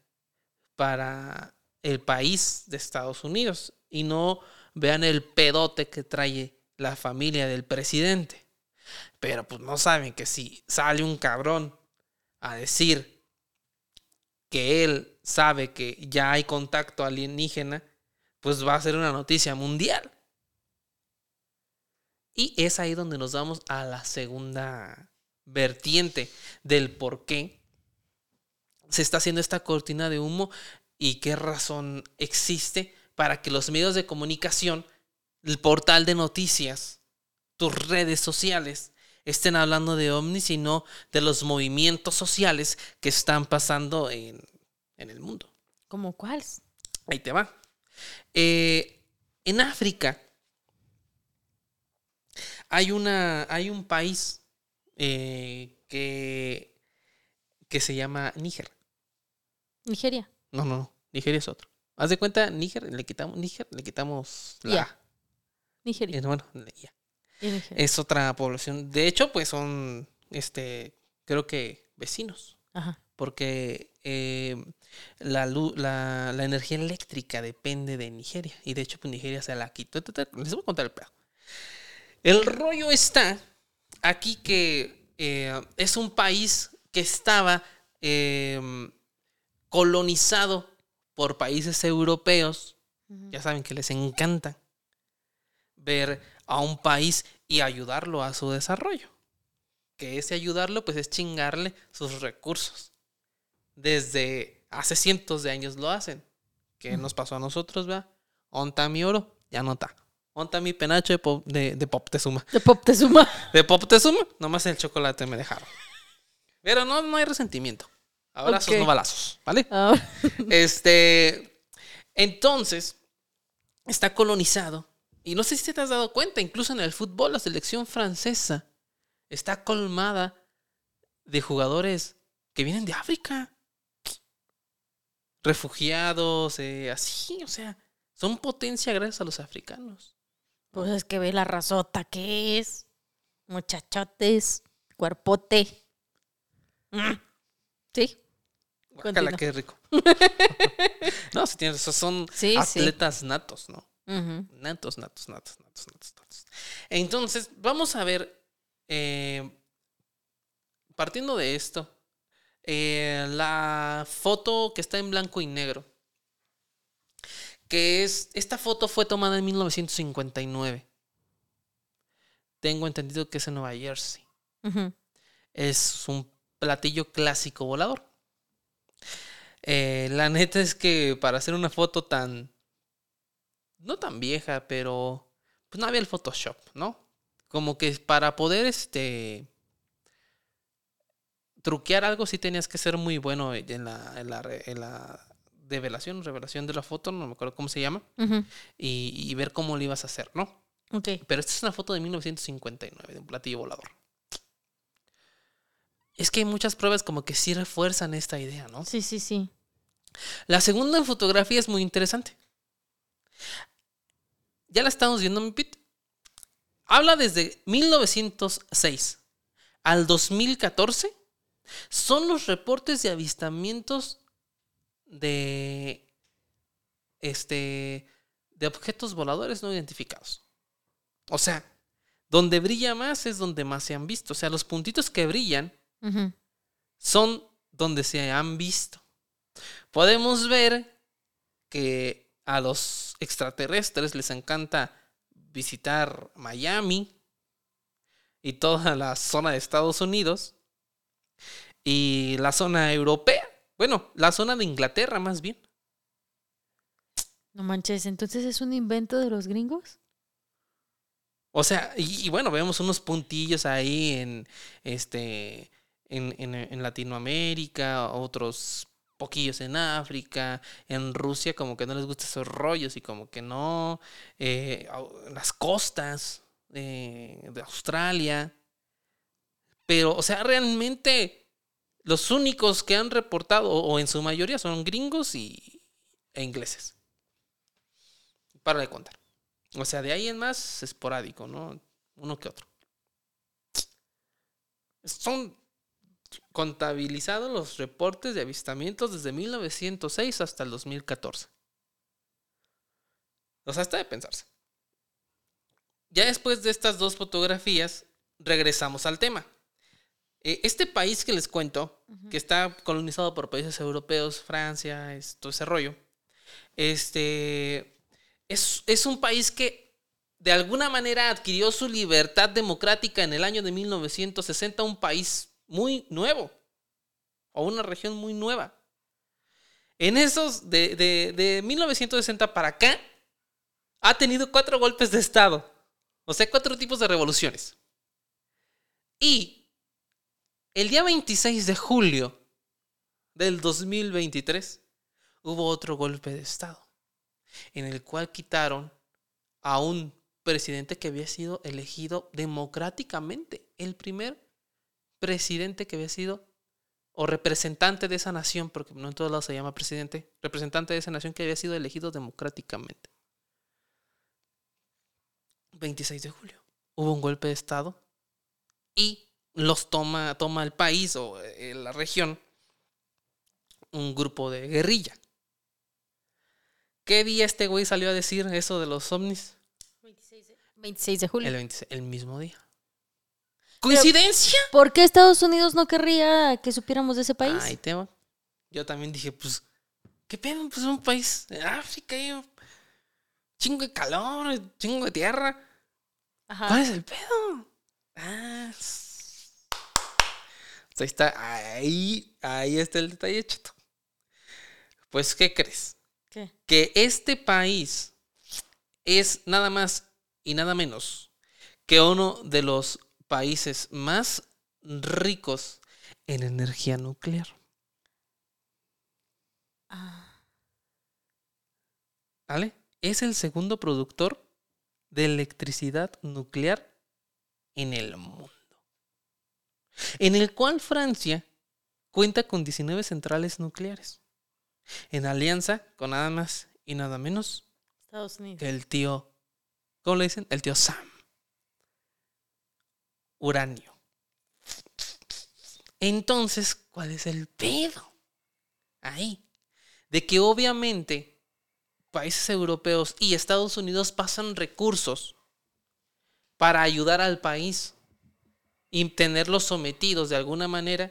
para el país de Estados Unidos y no vean el pedote que trae la familia del presidente. Pero pues no saben que si sale un cabrón a decir que él sabe que ya hay contacto alienígena, pues va a ser una noticia mundial. Y es ahí donde nos vamos a la segunda vertiente del por qué se está haciendo esta cortina de humo y qué razón existe para que los medios de comunicación, el portal de noticias, tus redes sociales, estén hablando de ovnis y no de los movimientos sociales que están pasando en, en el mundo. ¿cómo cuál? Ahí te va. Eh, en África hay, una, hay un país eh, que, que se llama Níger. Nigeria. No, no, no. Nigeria es otro. Haz de cuenta, Níger, le quitamos, Níger, le quitamos la. Nigeria. Bueno, ya. Y Nigeria. Es otra población. De hecho, pues son, este, creo que vecinos. Ajá. porque eh, la, lu- la, la energía eléctrica depende de Nigeria. Y de hecho, pues Nigeria se la quitó. Les voy a contar el pedo. El rollo está aquí que eh, es un país que estaba eh, colonizado por países europeos. Ya saben que les encanta ver a un país y ayudarlo a su desarrollo. Que ese ayudarlo, pues es chingarle sus recursos. Desde hace cientos de años lo hacen. ¿Qué nos pasó a nosotros, va? Onta mi oro, ya no está. Onta mi penacho de, pop, de, de Pop Tezuma. De Pop te suma. De Pop Tezuma, nomás el chocolate me dejaron. Pero no, no hay resentimiento. Abrazos, Ok. no balazos, ¿vale? Ahora- Este, entonces, está colonizado. Y no sé si te has dado cuenta, incluso en el fútbol, la selección francesa está colmada de jugadores que vienen de África. Refugiados, eh, así, o sea, son potencia gracias a los africanos. Pues es que ve la razota que es. Muchachotes, cuerpote. Mm. Sí. Guácala, qué rico. no, si tienes, esos son Sí, sí. atletas natos, ¿no? Natos, natos, natos, natos, natos, natos. Entonces, vamos a ver, eh, partiendo de esto, eh, la foto que está en blanco y negro, que es, esta foto fue tomada en 1959. Tengo entendido que es en Nueva Jersey. Es un platillo clásico volador. Eh, la neta es que para hacer una foto tan. No tan vieja, pero. Pues no había el Photoshop, ¿no? Como que para poder este. Truquear algo sí tenías que ser muy bueno en la, en la, re- en la develación, revelación de la foto, no me acuerdo cómo se llama, y, y ver cómo lo ibas a hacer, ¿no? Ok. Pero esta es una foto de 1959 de un platillo volador. Es que hay muchas pruebas como que sí refuerzan esta idea, ¿no? Sí, sí, sí. La segunda fotografía es muy interesante. Ya la estamos viendo, mi pit. Habla desde 1906 al 2014. Son los reportes de avistamientos de este de objetos voladores no identificados. O sea, donde brilla más es donde más se han visto. O sea, los puntitos que brillan son donde se han visto. Podemos ver que a los extraterrestres les encanta visitar Miami y toda la zona de Estados Unidos y la zona europea. Bueno, la zona de Inglaterra más bien. No manches, entonces es un invento de los gringos. O sea, y, y bueno, vemos unos puntillos ahí en este en, en- en Latinoamérica, otros poquillos en África, en Rusia como que no les gustan esos rollos y como que no, eh, las costas eh, de Australia. Pero, o sea, realmente los únicos que han reportado, o, en su mayoría, son gringos y, e ingleses. Para de contar. O sea, de ahí en más esporádico, ¿no? Uno que otro. Son contabilizados los reportes de avistamientos desde 1906 hasta el 2014. O sea, está de pensarse. Ya después de estas dos fotografías, regresamos al tema. Eh, Este país que les cuento, que está colonizado por países europeos, Francia, es- todo ese rollo, este, es, es un país que de alguna manera adquirió su libertad democrática en el año de 1960, un país muy nuevo, o una región muy nueva. En esos, de, de, de 1960 para acá, ha tenido cuatro golpes de Estado, o sea, cuatro tipos de revoluciones. Y el día 26 de julio del 2023 hubo otro golpe de Estado, en el cual quitaron a un presidente que había sido elegido democráticamente, el primer presidente que había sido, o representante de esa nación, porque no en todos lados se llama presidente, representante de esa nación que había sido elegido democráticamente. 26 de julio. Hubo un golpe de Estado y los toma, toma el país o eh, la región un grupo de guerrilla. ¿Qué día este güey salió a decir eso de los ovnis? 26 de julio. El, 26 el mismo día. ¿Coincidencia? ¿Por qué Estados Unidos no querría que supiéramos de ese país? Ahí te va. Yo también dije, pues, ¿qué pedo? Pues un país de África, un chingo de calor, chingo de tierra. Ajá. ¿Cuál es el pedo? Ah, ahí está, ahí, ahí está el detalle, chato. Pues, ¿qué crees? ¿Qué? Que este país es nada más y nada menos que uno de los países más ricos en energía nuclear. Ah, ¿Vale? Es el segundo productor de electricidad nuclear en el mundo. En el cual Francia cuenta con 19 centrales nucleares. En alianza con nada más y nada menos Estados Unidos. que el tío, ¿cómo le dicen? El tío Sam. Uranio. Entonces, ¿cuál es el pedo? Ahí. De que obviamente países europeos y Estados Unidos pasan recursos para ayudar al país y tenerlos sometidos de alguna manera,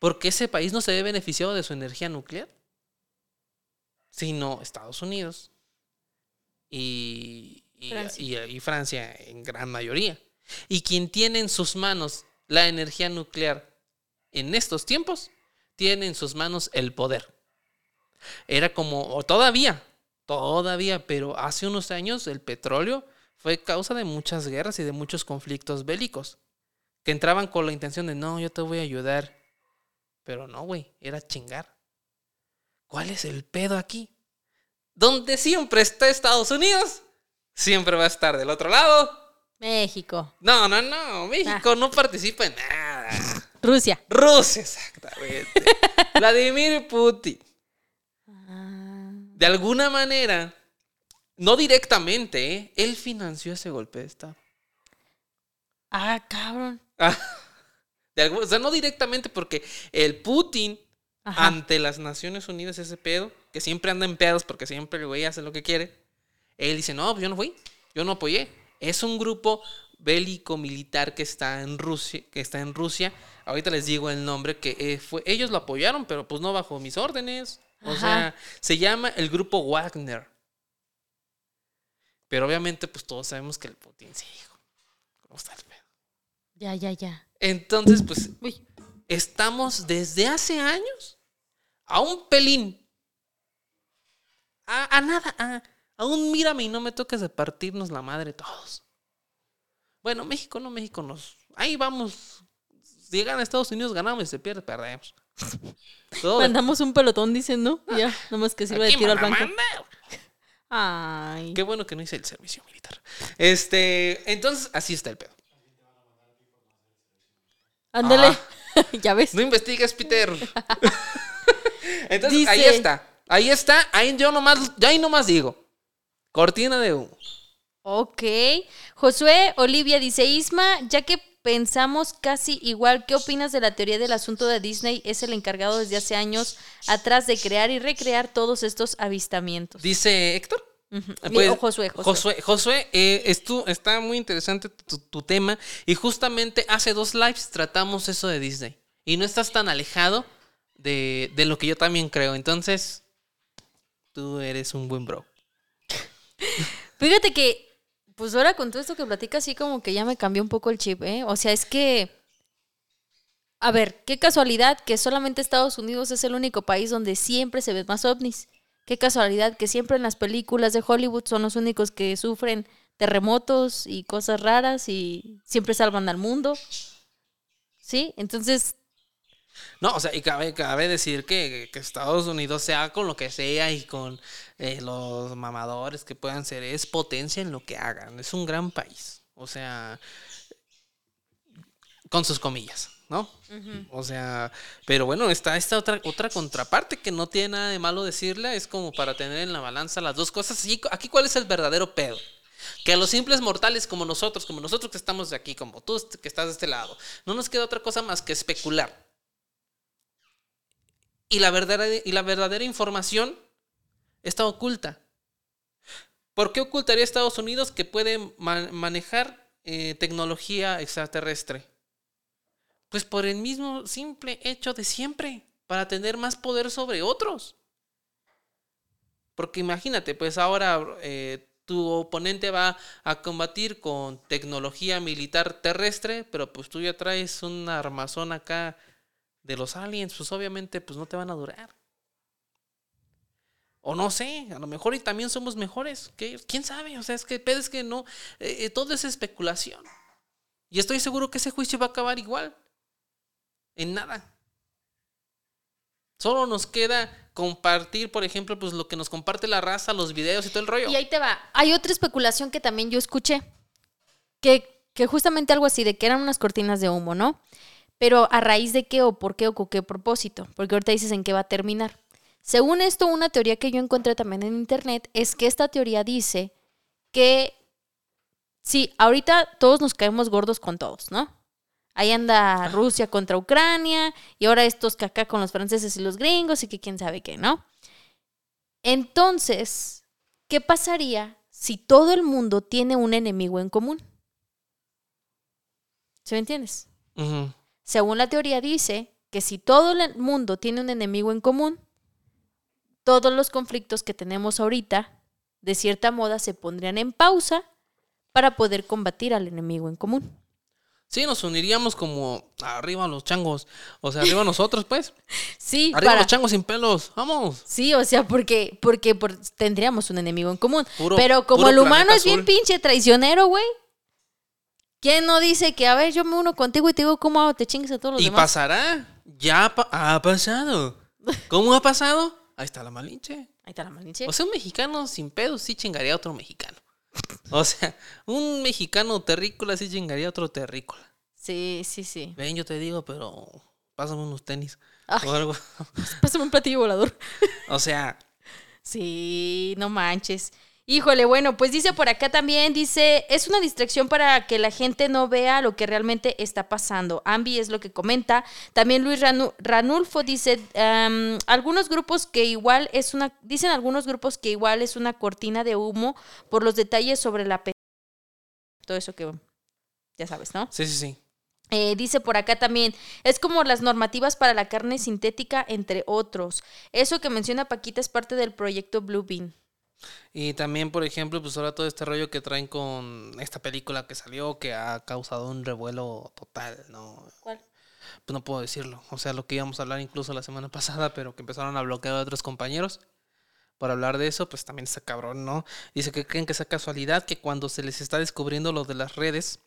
porque ese país no se ve beneficiado de su energía nuclear, sino Estados Unidos y, y- Francia. y- y Francia en gran mayoría. Y quien tiene en sus manos la energía nuclear en estos tiempos, tiene en sus manos el poder. Era como, o todavía, todavía, pero hace unos años el petróleo fue causa de muchas guerras y de muchos conflictos bélicos, que entraban con la intención de, no, yo te voy a ayudar, pero no, güey, era chingar. ¿Cuál es el pedo aquí? Donde siempre está Estados Unidos, siempre va a estar del otro lado. México. No, no, no. México no participa en nada. Rusia. Rusia, exactamente. Vladimir Putin. Ah. De alguna manera, no directamente, ¿eh? él financió ese golpe de Estado. Ah, cabrón. De algún- o sea, no directamente porque el Putin Ajá. ante las Naciones Unidas ese pedo, que siempre anda en pedos porque siempre el güey hace lo que quiere, él dice, no, pues yo no fui, yo no apoyé. Es un grupo bélico militar que está en Rusia, que está en Rusia. Ahorita les digo el nombre que eh, fue, ellos lo apoyaron, pero pues no bajo mis órdenes. O Ajá. sea, se llama el grupo Wagner. Pero obviamente, pues todos sabemos que el Putin sí, hijo. ¿Cómo está el? Ya, ya, ya. Entonces, pues Uy. estamos desde hace años a un pelín. A, a nada, a, a un mírame y no me toques de partirnos la madre todos. Bueno, México no, México nos. Ahí vamos. Llegan a Estados Unidos, ganamos y se pierde, perdemos. Todo de- Mandamos un pelotón, dicen, ¿no? Ya, nomás que sirva de tiro al manda. Ay. Qué bueno que no hice el servicio militar. Este, entonces, así está el pedo. Ándale. Ah. ya ves. No investigues, Peter. Entonces, Dice- ahí está. Ahí está. Ahí yo nomás, ya ahí nomás digo. Cortina de humo. Ok. Josué Olivia dice, Isma, ya que pensamos casi igual, ¿qué opinas de la teoría del asunto de Disney? Es el encargado desde hace años atrás de crear y recrear todos estos avistamientos. Dice Héctor. Eh, pues, Josué, Josué. Josué, Josué, eh, estu- está muy interesante tu, tu tema. Y justamente hace dos lives tratamos eso de Disney. Y no estás tan alejado de, de lo que yo también creo. Entonces, tú eres un buen bro. Fíjate que, pues ahora con todo esto que platica, así como que ya me cambió un poco el chip, ¿eh? O sea, es que. A ver, qué casualidad que solamente Estados Unidos es el único país donde siempre se ven más ovnis. Qué casualidad que siempre en las películas de Hollywood son los únicos que sufren terremotos y cosas raras y siempre salvan al mundo. ¿Sí? Entonces, No, o sea, y cabe, decir que, que Estados Unidos, sea con lo que sea y con eh, los mamadores que puedan ser, es potencia en lo que hagan. Es un gran país. O sea, con sus comillas, ¿no? O sea, pero bueno, está esta otra, otra contraparte que no tiene nada de malo decirla, es como para tener en la balanza las dos cosas. Y aquí, ¿cuál es el verdadero pedo? Que a los simples mortales como nosotros, como nosotros que estamos de aquí, como tú que estás de este lado, no nos queda otra cosa más que especular. Y la verdadera, y la verdadera información está oculta. ¿Por qué ocultaría Estados Unidos que puede ma- manejar eh, tecnología extraterrestre? Pues por el mismo simple hecho de siempre, para tener más poder sobre otros. Porque imagínate, pues ahora eh, tu oponente va a combatir con tecnología militar terrestre, pero pues tú ya traes un armazón acá de los aliens, pues obviamente pues no te van a durar. O no sé, a lo mejor y también somos mejores. que ellos. ¿Quién sabe? O sea, es que es que no, eh, eh, todo es especulación. Y estoy seguro que ese juicio va a acabar igual. En nada. Solo nos queda compartir, por ejemplo, pues lo que nos comparte la raza, los videos y todo el rollo. Y ahí te va. Hay otra especulación que también yo escuché. Que, que justamente algo así, de que eran unas cortinas de humo, ¿no? Pero a raíz de qué o por qué o con qué propósito. Porque ahorita dices en qué va a terminar. Según esto, una teoría que yo encontré también en internet es que esta teoría dice que sí, ahorita todos nos caemos gordos con todos, ¿no? Ahí anda Rusia contra Ucrania y ahora estos que acá con los franceses y los gringos y que quién sabe qué, ¿no? Entonces, ¿qué pasaría si todo el mundo tiene un enemigo en común? ¿Sí me entiendes? Según la teoría dice que si todo el mundo tiene un enemigo en común, todos los conflictos que tenemos ahorita, de cierta moda, se pondrían en pausa para poder combatir al enemigo en común. Sí, nos uniríamos como arriba los changos. O sea, arriba nosotros, pues. Sí, Arriba para- los changos sin pelos. Vamos. Sí, o sea, porque, porque por- tendríamos un enemigo en común. Puro- Pero como el humano es bien azul. pinche traicionero, güey. ¿Quién no dice que, a ver, yo me uno contigo y te digo cómo te chingues a todos los Y demás? pasará. Ya pa- ha pasado. ¿Cómo ha pasado? Ahí está la Malinche. Ahí está la Malinche. O sea, un mexicano sin pedos sí chingaría a otro mexicano. O sea, un mexicano terrícola sí chingaría a otro terrícola. Sí, sí, sí. Ven, yo te digo, pero pásame unos tenis. Ay. O algo. Pásame un platillo volador. O sea, Sí, no manches. Híjole, bueno, pues dice por acá también, dice, es una distracción para que la gente no vea lo que realmente está pasando. Ambi es lo que comenta. También Luis Ranu- Ranulfo dice, algunos grupos que igual es una, dicen algunos grupos que igual es una cortina de humo por los detalles sobre la todo eso que ya sabes, ¿no? sí, sí, sí. Eh, dice por acá también, es como las normativas para la carne sintética, entre otros. Eso que menciona Paquita es parte del proyecto Blue Bean. Y también, por ejemplo, pues ahora todo este rollo que traen con esta película que salió, que ha causado un revuelo total, ¿no? ¿Cuál? Pues no puedo decirlo. O sea, lo que íbamos a hablar incluso la semana pasada, pero que empezaron a bloquear a otros compañeros por hablar de eso, pues también está cabrón, ¿no? Dice que creen que es casualidad que cuando se les está descubriendo lo de las redes,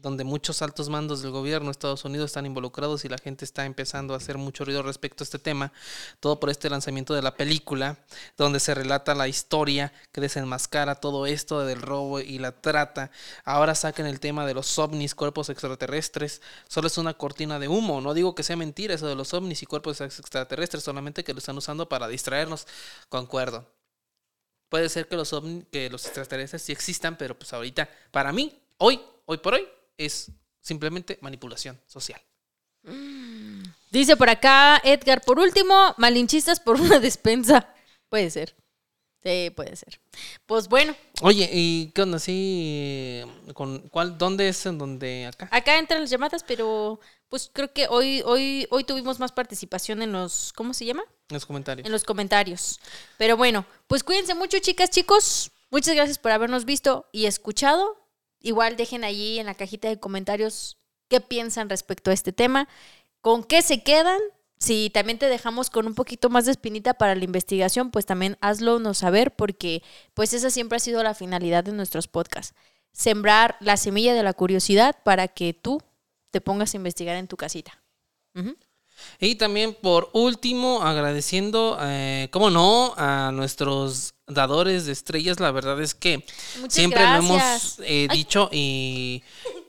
donde muchos altos mandos del gobierno de Estados Unidos están involucrados y la gente está empezando a hacer mucho ruido respecto a este tema, todo por este lanzamiento de la película, donde se relata la historia que desenmascara todo esto del robo y la trata. Ahora sacan el tema de los ovnis, cuerpos extraterrestres, solo es una cortina de humo, no digo que sea mentira eso de los ovnis y cuerpos extraterrestres, solamente que lo están usando para distraernos, concuerdo. Puede ser que los ovni, que los extraterrestres sí existan, pero pues ahorita, para mí, hoy, hoy por hoy, es simplemente manipulación social. Dice por acá Edgar, por último, malinchistas por una despensa. Puede ser. Sí, puede ser. Pues bueno, Oye, ¿y qué onda así? ¿Con cuál, ¿Dónde es en donde acá? acá entran las llamadas, pero pues creo que hoy, hoy, hoy tuvimos más participación en los, ¿cómo se llama? En los comentarios. En los comentarios. Pero bueno, pues cuídense mucho, chicas, chicos. Muchas gracias por habernos visto y escuchado. Igual dejen allí en la cajita de comentarios qué piensan respecto a este tema, con qué se quedan. Si también te dejamos con un poquito más de espinita para la investigación, pues también hazlo nos saber, porque pues esa siempre ha sido la finalidad de nuestros podcasts. Sembrar la semilla de la curiosidad para que tú te pongas a investigar en tu casita. Y también por último, agradeciendo, eh, cómo no, a nuestros dadores de estrellas. La verdad es que Muchas siempre lo hemos eh, dicho y,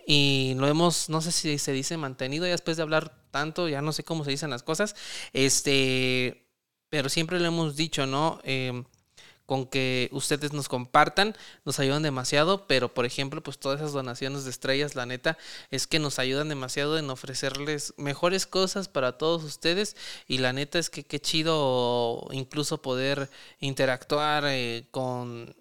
y lo hemos, no sé si se dice mantenido ya después de hablar tanto, ya no sé cómo se dicen las cosas. Este, pero siempre lo hemos dicho, ¿no? Em, con que ustedes nos compartan, nos ayudan demasiado, pero por ejemplo, pues todas esas donaciones de estrellas, la neta, es que nos ayudan demasiado en ofrecerles mejores cosas para todos ustedes y la neta es que qué chido incluso poder interactuar eh, con,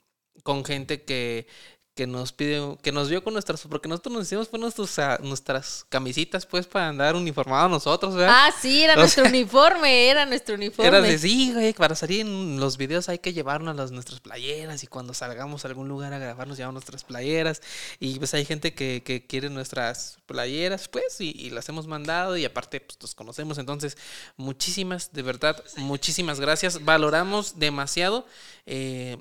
con gente que, que nos pide, que nos vio con nuestras, porque nosotros nos hicimos pues nuestros, ah, nuestras camisitas pues para andar uniformados nosotros, ¿verdad? Ah, sí, era O nuestro sea, uniforme, era nuestro uniforme. Era de sí, güey, para salir en los videos hay que llevarnos las, nuestras playeras y cuando salgamos a algún lugar a grabar nos llevamos nuestras playeras y pues hay gente que, que quiere nuestras playeras pues y, y las hemos mandado y aparte pues los conocemos entonces muchísimas, de verdad, muchísimas gracias, valoramos demasiado eh,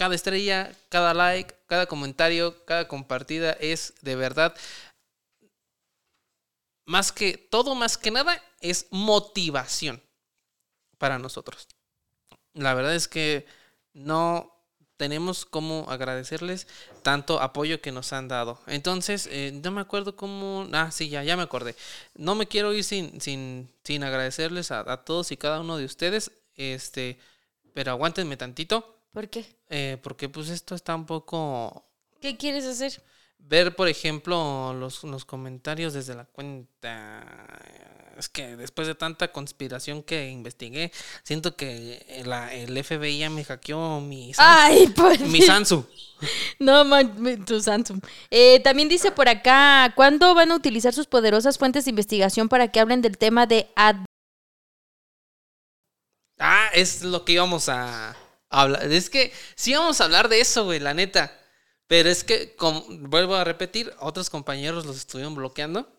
cada estrella, cada like, cada comentario, cada compartida es de verdad más que todo, más que nada, es motivación para nosotros. La verdad es que no tenemos cómo agradecerles tanto apoyo que nos han dado. Entonces, eh, no me acuerdo cómo... Ah, sí, ya, ya me acordé. No me quiero ir sin, sin, sin agradecerles a, a todos y cada uno de ustedes. Este, pero aguántenme tantito. ¿Por qué? eh, porque pues esto está un poco ¿Qué quieres hacer? ver, por ejemplo, los, los comentarios desde la cuenta. Es que después de tanta conspiración que investigué, siento que la- el FBI ya me hackeó mi, Ay, por mi Samsung. No, man, tu Samsung. Eh, también dice por acá, ¿cuándo van a utilizar sus poderosas fuentes de investigación para que hablen del tema de ad Ah, es lo que íbamos a hablar. Es que sí íbamos a hablar de eso, güey, la neta. Pero es que, como, vuelvo a repetir, otros compañeros los estuvieron bloqueando.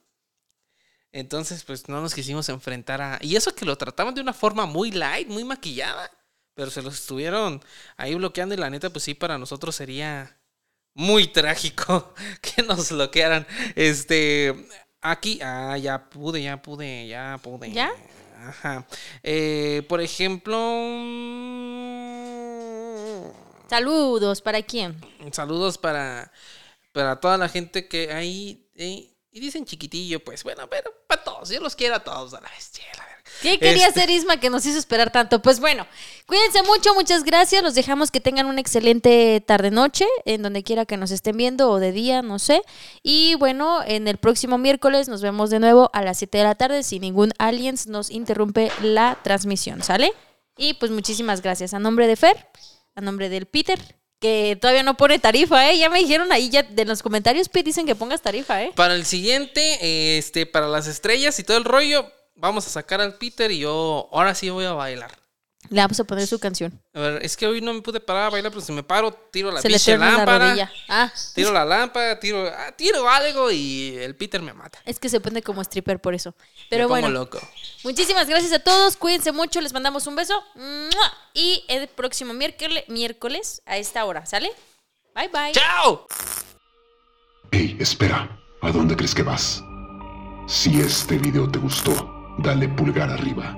Entonces, pues no nos quisimos enfrentar a... Y eso que lo trataban de una forma muy light, muy maquillada. Pero se los estuvieron ahí bloqueando y la neta, pues sí, para nosotros sería muy trágico que nos bloquearan. Este... Aquí, ah, ya pude, ya pude, ya pude. ¿Ya? Ajá. Eh, por ejemplo. Saludos, ¿para quién? Saludos para, para toda la gente que ahí. eh, y dicen chiquitillo, pues bueno, pero para todos. Yo los quiero a todos a la vez. ¿Qué quería Este- hacer Isma que nos hizo esperar tanto? Pues bueno, cuídense mucho, muchas gracias. Los dejamos que tengan una excelente tarde-noche, en donde quiera que nos estén viendo o de día, no sé. Y bueno, en el próximo miércoles nos vemos de nuevo a las 7 de la tarde, si ningún aliens nos interrumpe la transmisión, ¿sale? Y pues muchísimas gracias. A nombre de Fer, a nombre del Peter, que todavía no pone tarifa, ¿eh? Ya me dijeron ahí, ya de los comentarios, Pete, dicen que pongas tarifa, ¿eh? Para el siguiente, eh, este, para las estrellas y todo el rollo, vamos a sacar al Peter y yo ahora sí voy a bailar. Le vamos a poner su canción. A ver, es que hoy no me pude parar a bailar, pero si me paro, tiro la Se pinche la lámpara. rodilla. Ah, Tiro la lámpara, tiro, ah, tiro algo y el Peter me mata. es que se pone como stripper por eso. Pero me bueno, loco. muchísimas gracias a todos. Cuídense mucho, les mandamos un beso. Y el próximo miércoles, miércoles a esta hora, ¿sale? Bye bye. ¡Chao! Hey, espera, ¿a dónde crees que vas? Si este video te gustó, dale pulgar arriba.